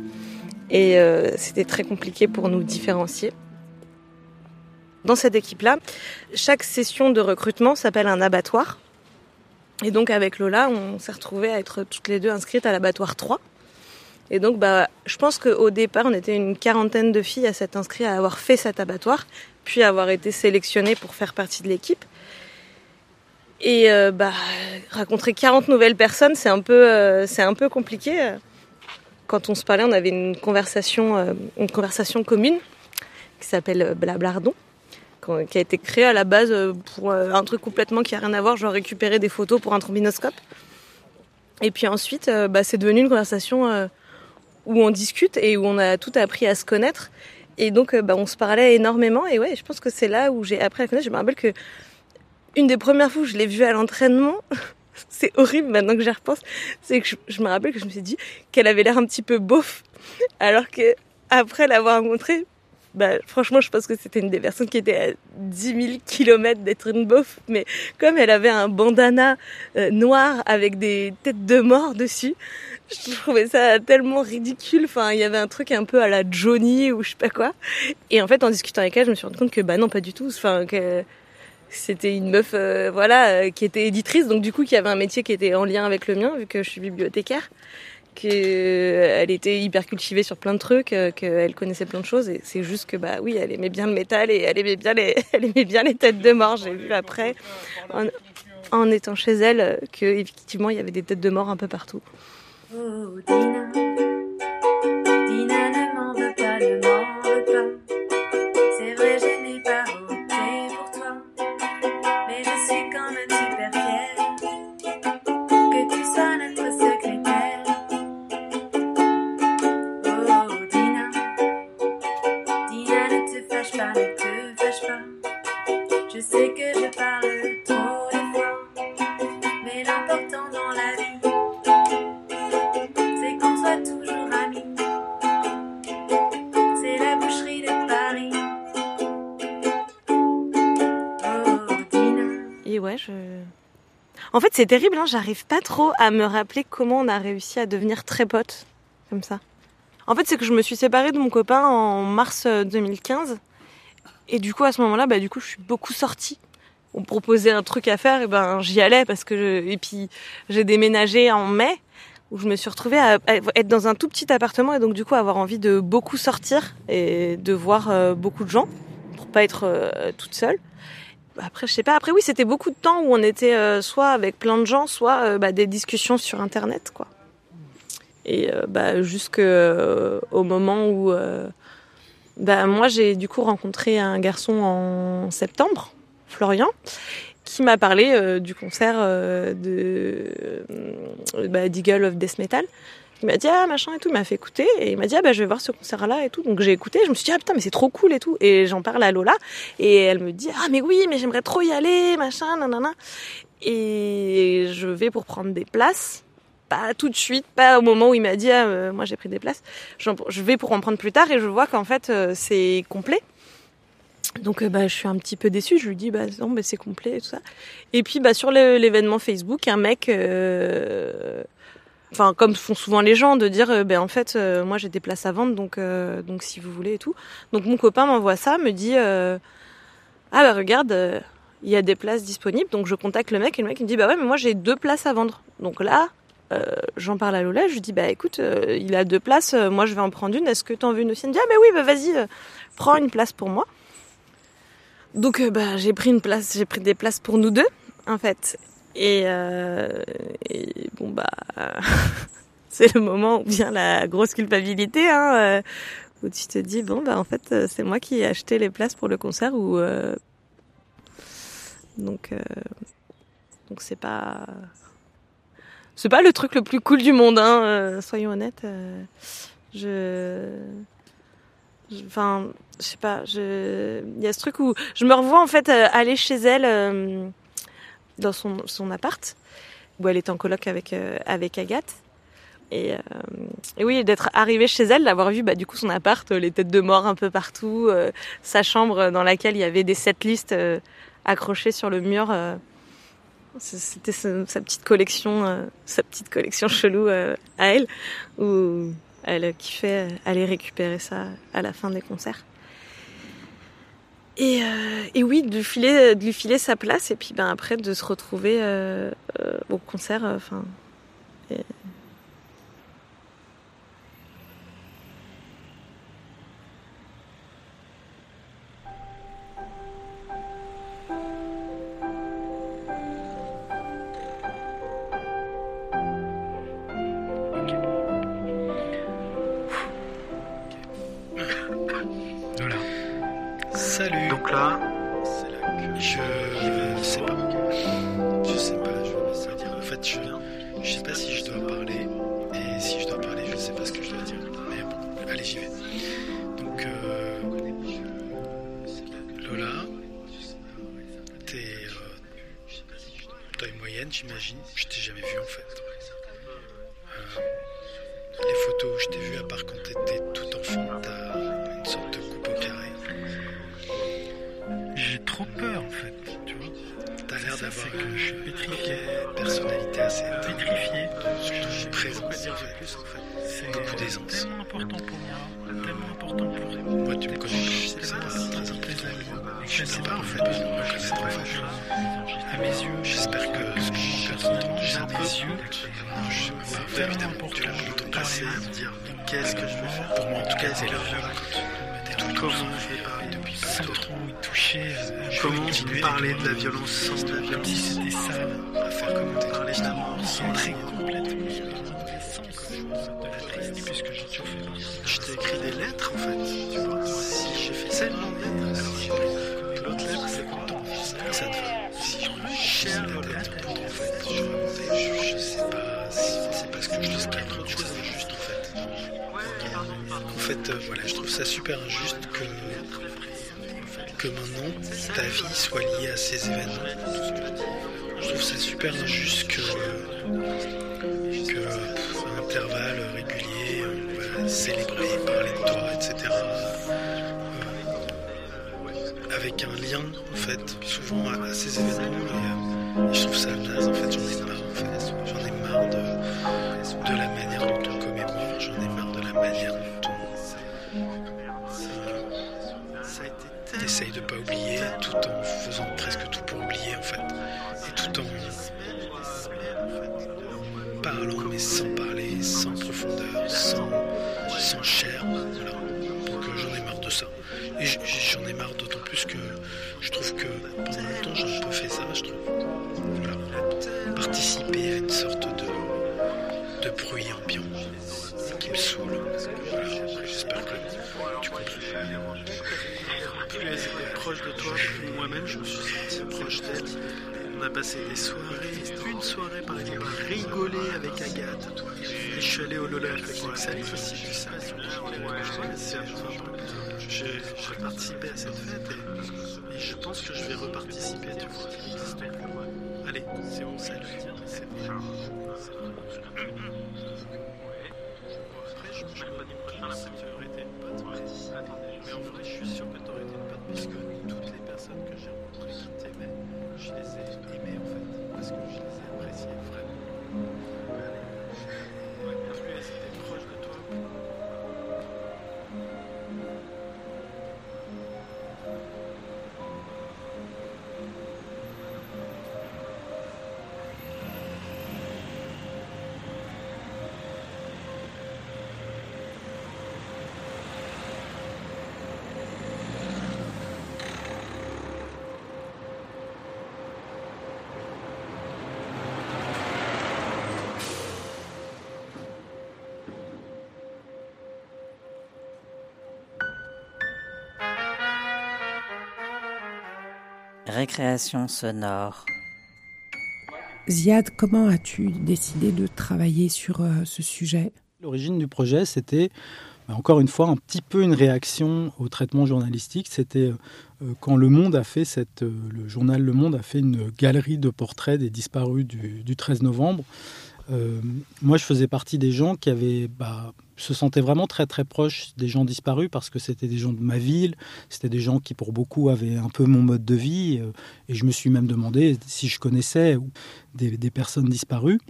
Et c'était très compliqué pour nous différencier. Dans cette équipe-là, chaque session de recrutement s'appelle un abattoir. Et donc avec Lola, on s'est retrouvés à être toutes les deux inscrites à l'abattoir 3. Et donc bah, je pense qu'au départ, on était une quarantaine de filles à s'être inscrites à avoir fait cet abattoir, puis avoir été sélectionnées pour faire partie de l'équipe. Et euh, bah, rencontrer 40 nouvelles personnes, c'est un peu, euh, c'est un peu compliqué. Quand on se parlait, on avait une conversation, euh, une conversation commune qui s'appelle Blablardon, qui a été créée à la base euh, pour euh, un truc complètement qui a rien à voir, genre récupérer des photos pour un trombinoscope. Et puis ensuite, euh, bah, c'est devenu une conversation où on discute et où on a tout appris à se connaître. Et donc, bah, on se parlait énormément. Et ouais, je pense que c'est là où j'ai appris à connaître. Je me rappelle que une des premières fois où je l'ai vue à l'entraînement, *laughs* c'est horrible maintenant que j'y repense, c'est que je, je me rappelle que je me suis dit qu'elle avait l'air un petit peu beauf. Alors que après l'avoir rencontrée, bah, franchement, je pense que c'était une des personnes qui était à 10 000 kilomètres d'être une beauf. Mais comme elle avait un bandana euh, noir avec des têtes de mort dessus, je trouvais ça tellement ridicule. Enfin, il y avait un truc un peu à la Johnny ou je sais pas quoi. Et en fait, en discutant avec elle, je me suis rendu compte que bah non, pas du tout. Enfin, que c'était une meuf, euh, voilà, euh, qui était éditrice, donc du coup, qui avait un métier qui était en lien avec le mien, vu que je suis bibliothécaire. Qu'elle était hyper cultivée sur plein de trucs, euh, qu'elle connaissait plein de choses. Et c'est juste que bah oui, elle aimait bien le métal et elle aimait bien les, *laughs* elle aimait bien les têtes de mort. J'ai vu après, en, en étant chez elle, euh, que effectivement il y avait des têtes de mort un peu partout. Oh Dina En fait, c'est terrible, hein, j'arrive pas trop à me rappeler comment on a réussi à devenir très potes, comme ça. En fait, c'est que je me suis séparée de mon copain en mars euh, 2015. Et du coup, à ce moment-là, bah, du coup, je suis beaucoup sortie. On me proposait un truc à faire, et ben j'y allais parce que et puis j'ai déménagé en mai où je me suis retrouvée à à être dans un tout petit appartement et donc du coup avoir envie de beaucoup sortir et de voir euh, beaucoup de gens pour pas être euh, toute seule. Après, je sais pas. Après, oui, c'était beaucoup de temps où on était euh, soit avec plein de gens, soit euh, bah, des discussions sur Internet, quoi. Et euh, bah, jusqu'au au moment où, bah, moi, j'ai du coup rencontré un garçon en septembre, Florian, qui m'a parlé du concert de bah, d'Eagle of Death Metal. Il m'a dit ah machin et tout, il m'a fait écouter et il m'a dit ah bah je vais voir ce concert là et tout. Donc j'ai écouté, je me suis dit ah putain mais c'est trop cool et tout et j'en parle à Lola et elle me dit ah mais oui mais j'aimerais trop y aller machin nanana et je vais pour prendre des places pas tout de suite, pas au moment où il m'a dit ah, euh, moi j'ai pris des places. Je vais pour en prendre plus tard et je vois qu'en fait euh, c'est complet. Donc euh, bah, je suis un petit peu déçue, je lui dis bah non mais c'est complet et tout ça. Et puis bah sur l'événement Facebook, un mec enfin comme font souvent les gens de dire euh, ben en fait euh, moi j'ai des places à vendre donc euh, donc si vous voulez et tout. Donc mon copain m'envoie ça, me dit ah bah regarde il y a des places disponibles donc je contacte le mec et le mec il me dit bah ouais mais moi j'ai deux places à vendre. Donc là j'en parle à Lola, je lui dis bah écoute il a deux places, moi je vais en prendre une, est-ce que t'en veux une aussi? Elle me dit ah bah oui bah vas-y prends une place pour moi. Donc bah j'ai pris une place, j'ai pris des places pour nous deux en fait. Et, euh, bon bah *laughs* c'est le moment où vient la grosse culpabilité hein, euh, où tu te dis bon bah en fait euh, c'est moi qui ai acheté les places pour le concert ou euh, donc euh, donc c'est pas c'est pas le truc le plus cool du monde hein, euh, soyons honnêtes. je enfin je sais pas je il y a ce truc où je me revois en fait aller chez elle dans son son appart où elle est en coloc avec euh, avec Agathe. Et, euh, et oui d'être arrivée chez elle d'avoir vu bah du coup son appart euh, les têtes de mort un peu partout euh, sa chambre dans laquelle il y avait des setlists euh, accrochées sur le mur euh, c'était sa, petite collection sa petite collection *laughs* chelou à elle où elle kiffait aller récupérer ça à la fin des concerts et, euh, et oui, de lui, filer, de lui filer sa place et puis ben, après de se retrouver euh, euh, au concert. euh, Enfin, Tu l'as longtemps passé à me dire qu'est-ce que je vais faire. Pour moi en tout cas c'est leur Et tout comment je vais parler depuis pas trop y toucher. Comment parler de la violence sans de la violence C'était ça. À faire comment parler sans complètement de la j'ai toujours fait Je t'ai écrit des lettres en fait, ça super injuste que que maintenant ta vie soit liée à ces événements. Je trouve ça super injuste que que Axel aussi, connaissais avant. J'ai participé à cette fête et, je pense que je vais reparticiper, tu vois. Allez, c'est bon, salut. Après, je peux pas que tu aurais été une pote, mais, en vrai, je suis sûr que tu aurais été une pote, puisque Récréation sonore. Ziad, comment as-tu décidé de travailler sur euh, ce sujet? L'origine du projet, c'était bah, encore une fois un petit peu une réaction au traitement journalistique. C'était euh, quand Le Monde a fait cette, euh, le journal Le Monde a fait une galerie de portraits des disparus du, du 13 novembre. Euh, moi, je faisais partie des gens qui avaient, bah, se sentaient vraiment très très proches des gens disparus parce que c'était des gens de ma ville, c'était des gens qui pour beaucoup avaient un peu mon mode de vie. euh, et je me suis même demandé si je connaissais des, personnes disparues.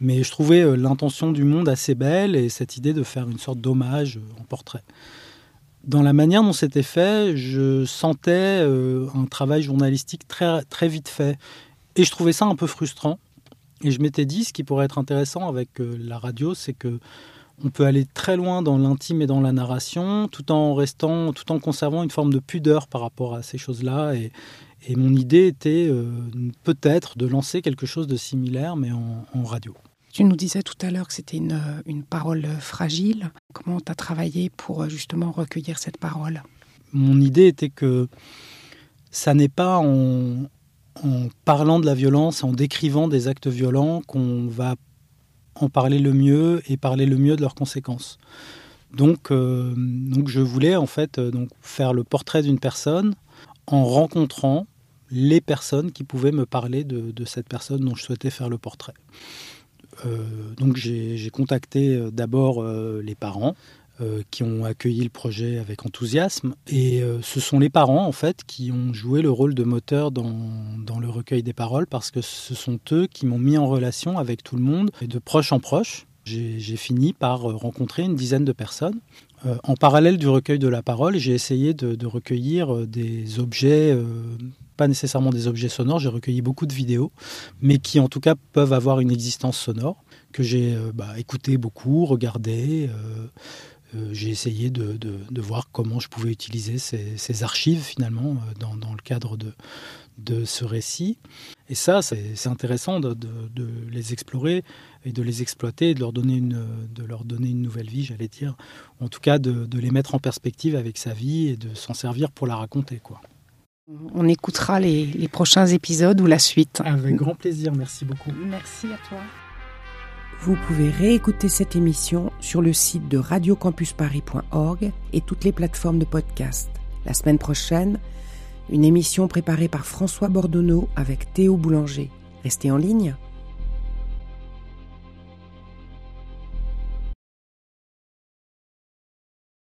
Mais je trouvais euh, l'intention du monde assez belle et cette idée de faire une sorte d'hommage en portrait. Dans la manière dont c'était fait, je sentais un travail journalistique très, très vite fait. Et je trouvais ça un peu frustrant. Et je m'étais dit, ce qui pourrait être intéressant avec euh, la radio, c'est que on peut aller très loin dans l'intime et dans la narration, tout en restant, tout en conservant une forme de pudeur par rapport à ces choses-là. Et, et mon idée était euh, peut-être de lancer quelque chose de similaire, mais en, en radio. Tu nous disais tout à l'heure que c'était une, euh, une parole fragile. Comment tu as travaillé pour justement recueillir cette parole? Mon idée était que ça n'est pas en, en parlant de la violence, en décrivant des actes violents qu'on va en parler le mieux et parler le mieux de leurs conséquences. Donc, euh, donc je voulais en fait euh, donc faire le portrait d'une personne en rencontrant les personnes qui pouvaient me parler de, cette personne dont je souhaitais faire le portrait. Euh, donc j'ai contacté d'abord les parents qui ont accueilli le projet avec enthousiasme. Et euh, ce sont les parents, en fait, qui ont joué le rôle de moteur dans, dans le recueil des paroles, parce que ce sont eux qui m'ont mis en relation avec tout le monde, et de proche en proche. J'ai fini par euh, rencontrer une dizaine de personnes. Euh, en parallèle du recueil de la parole, j'ai essayé de, recueillir euh, des objets, euh, pas nécessairement des objets sonores, j'ai recueilli beaucoup de vidéos, mais qui en tout cas peuvent avoir une existence sonore, que j'ai euh, bah, écouté beaucoup, regardé. Euh, j'ai essayé de, de- de voir comment je pouvais utiliser ces, ces archives finalement euh, dans, dans le cadre de, de ce récit. Et ça, c'est c'est intéressant de, de- de les explorer et de les exploiter, et de leur donner une, de leur donner une nouvelle vie, j'allais dire. En tout cas, de, de les mettre en perspective avec sa vie et de s'en servir pour la raconter. Quoi. On écoutera les, les prochains épisodes ou la suite. Avec grand plaisir, merci beaucoup. Merci à toi. Vous pouvez réécouter cette émission sur le site de radiocampusparis.org et toutes les plateformes de podcast. La semaine prochaine, une émission préparée par François Bordonneau avec Théo Boulanger. Restez en ligne.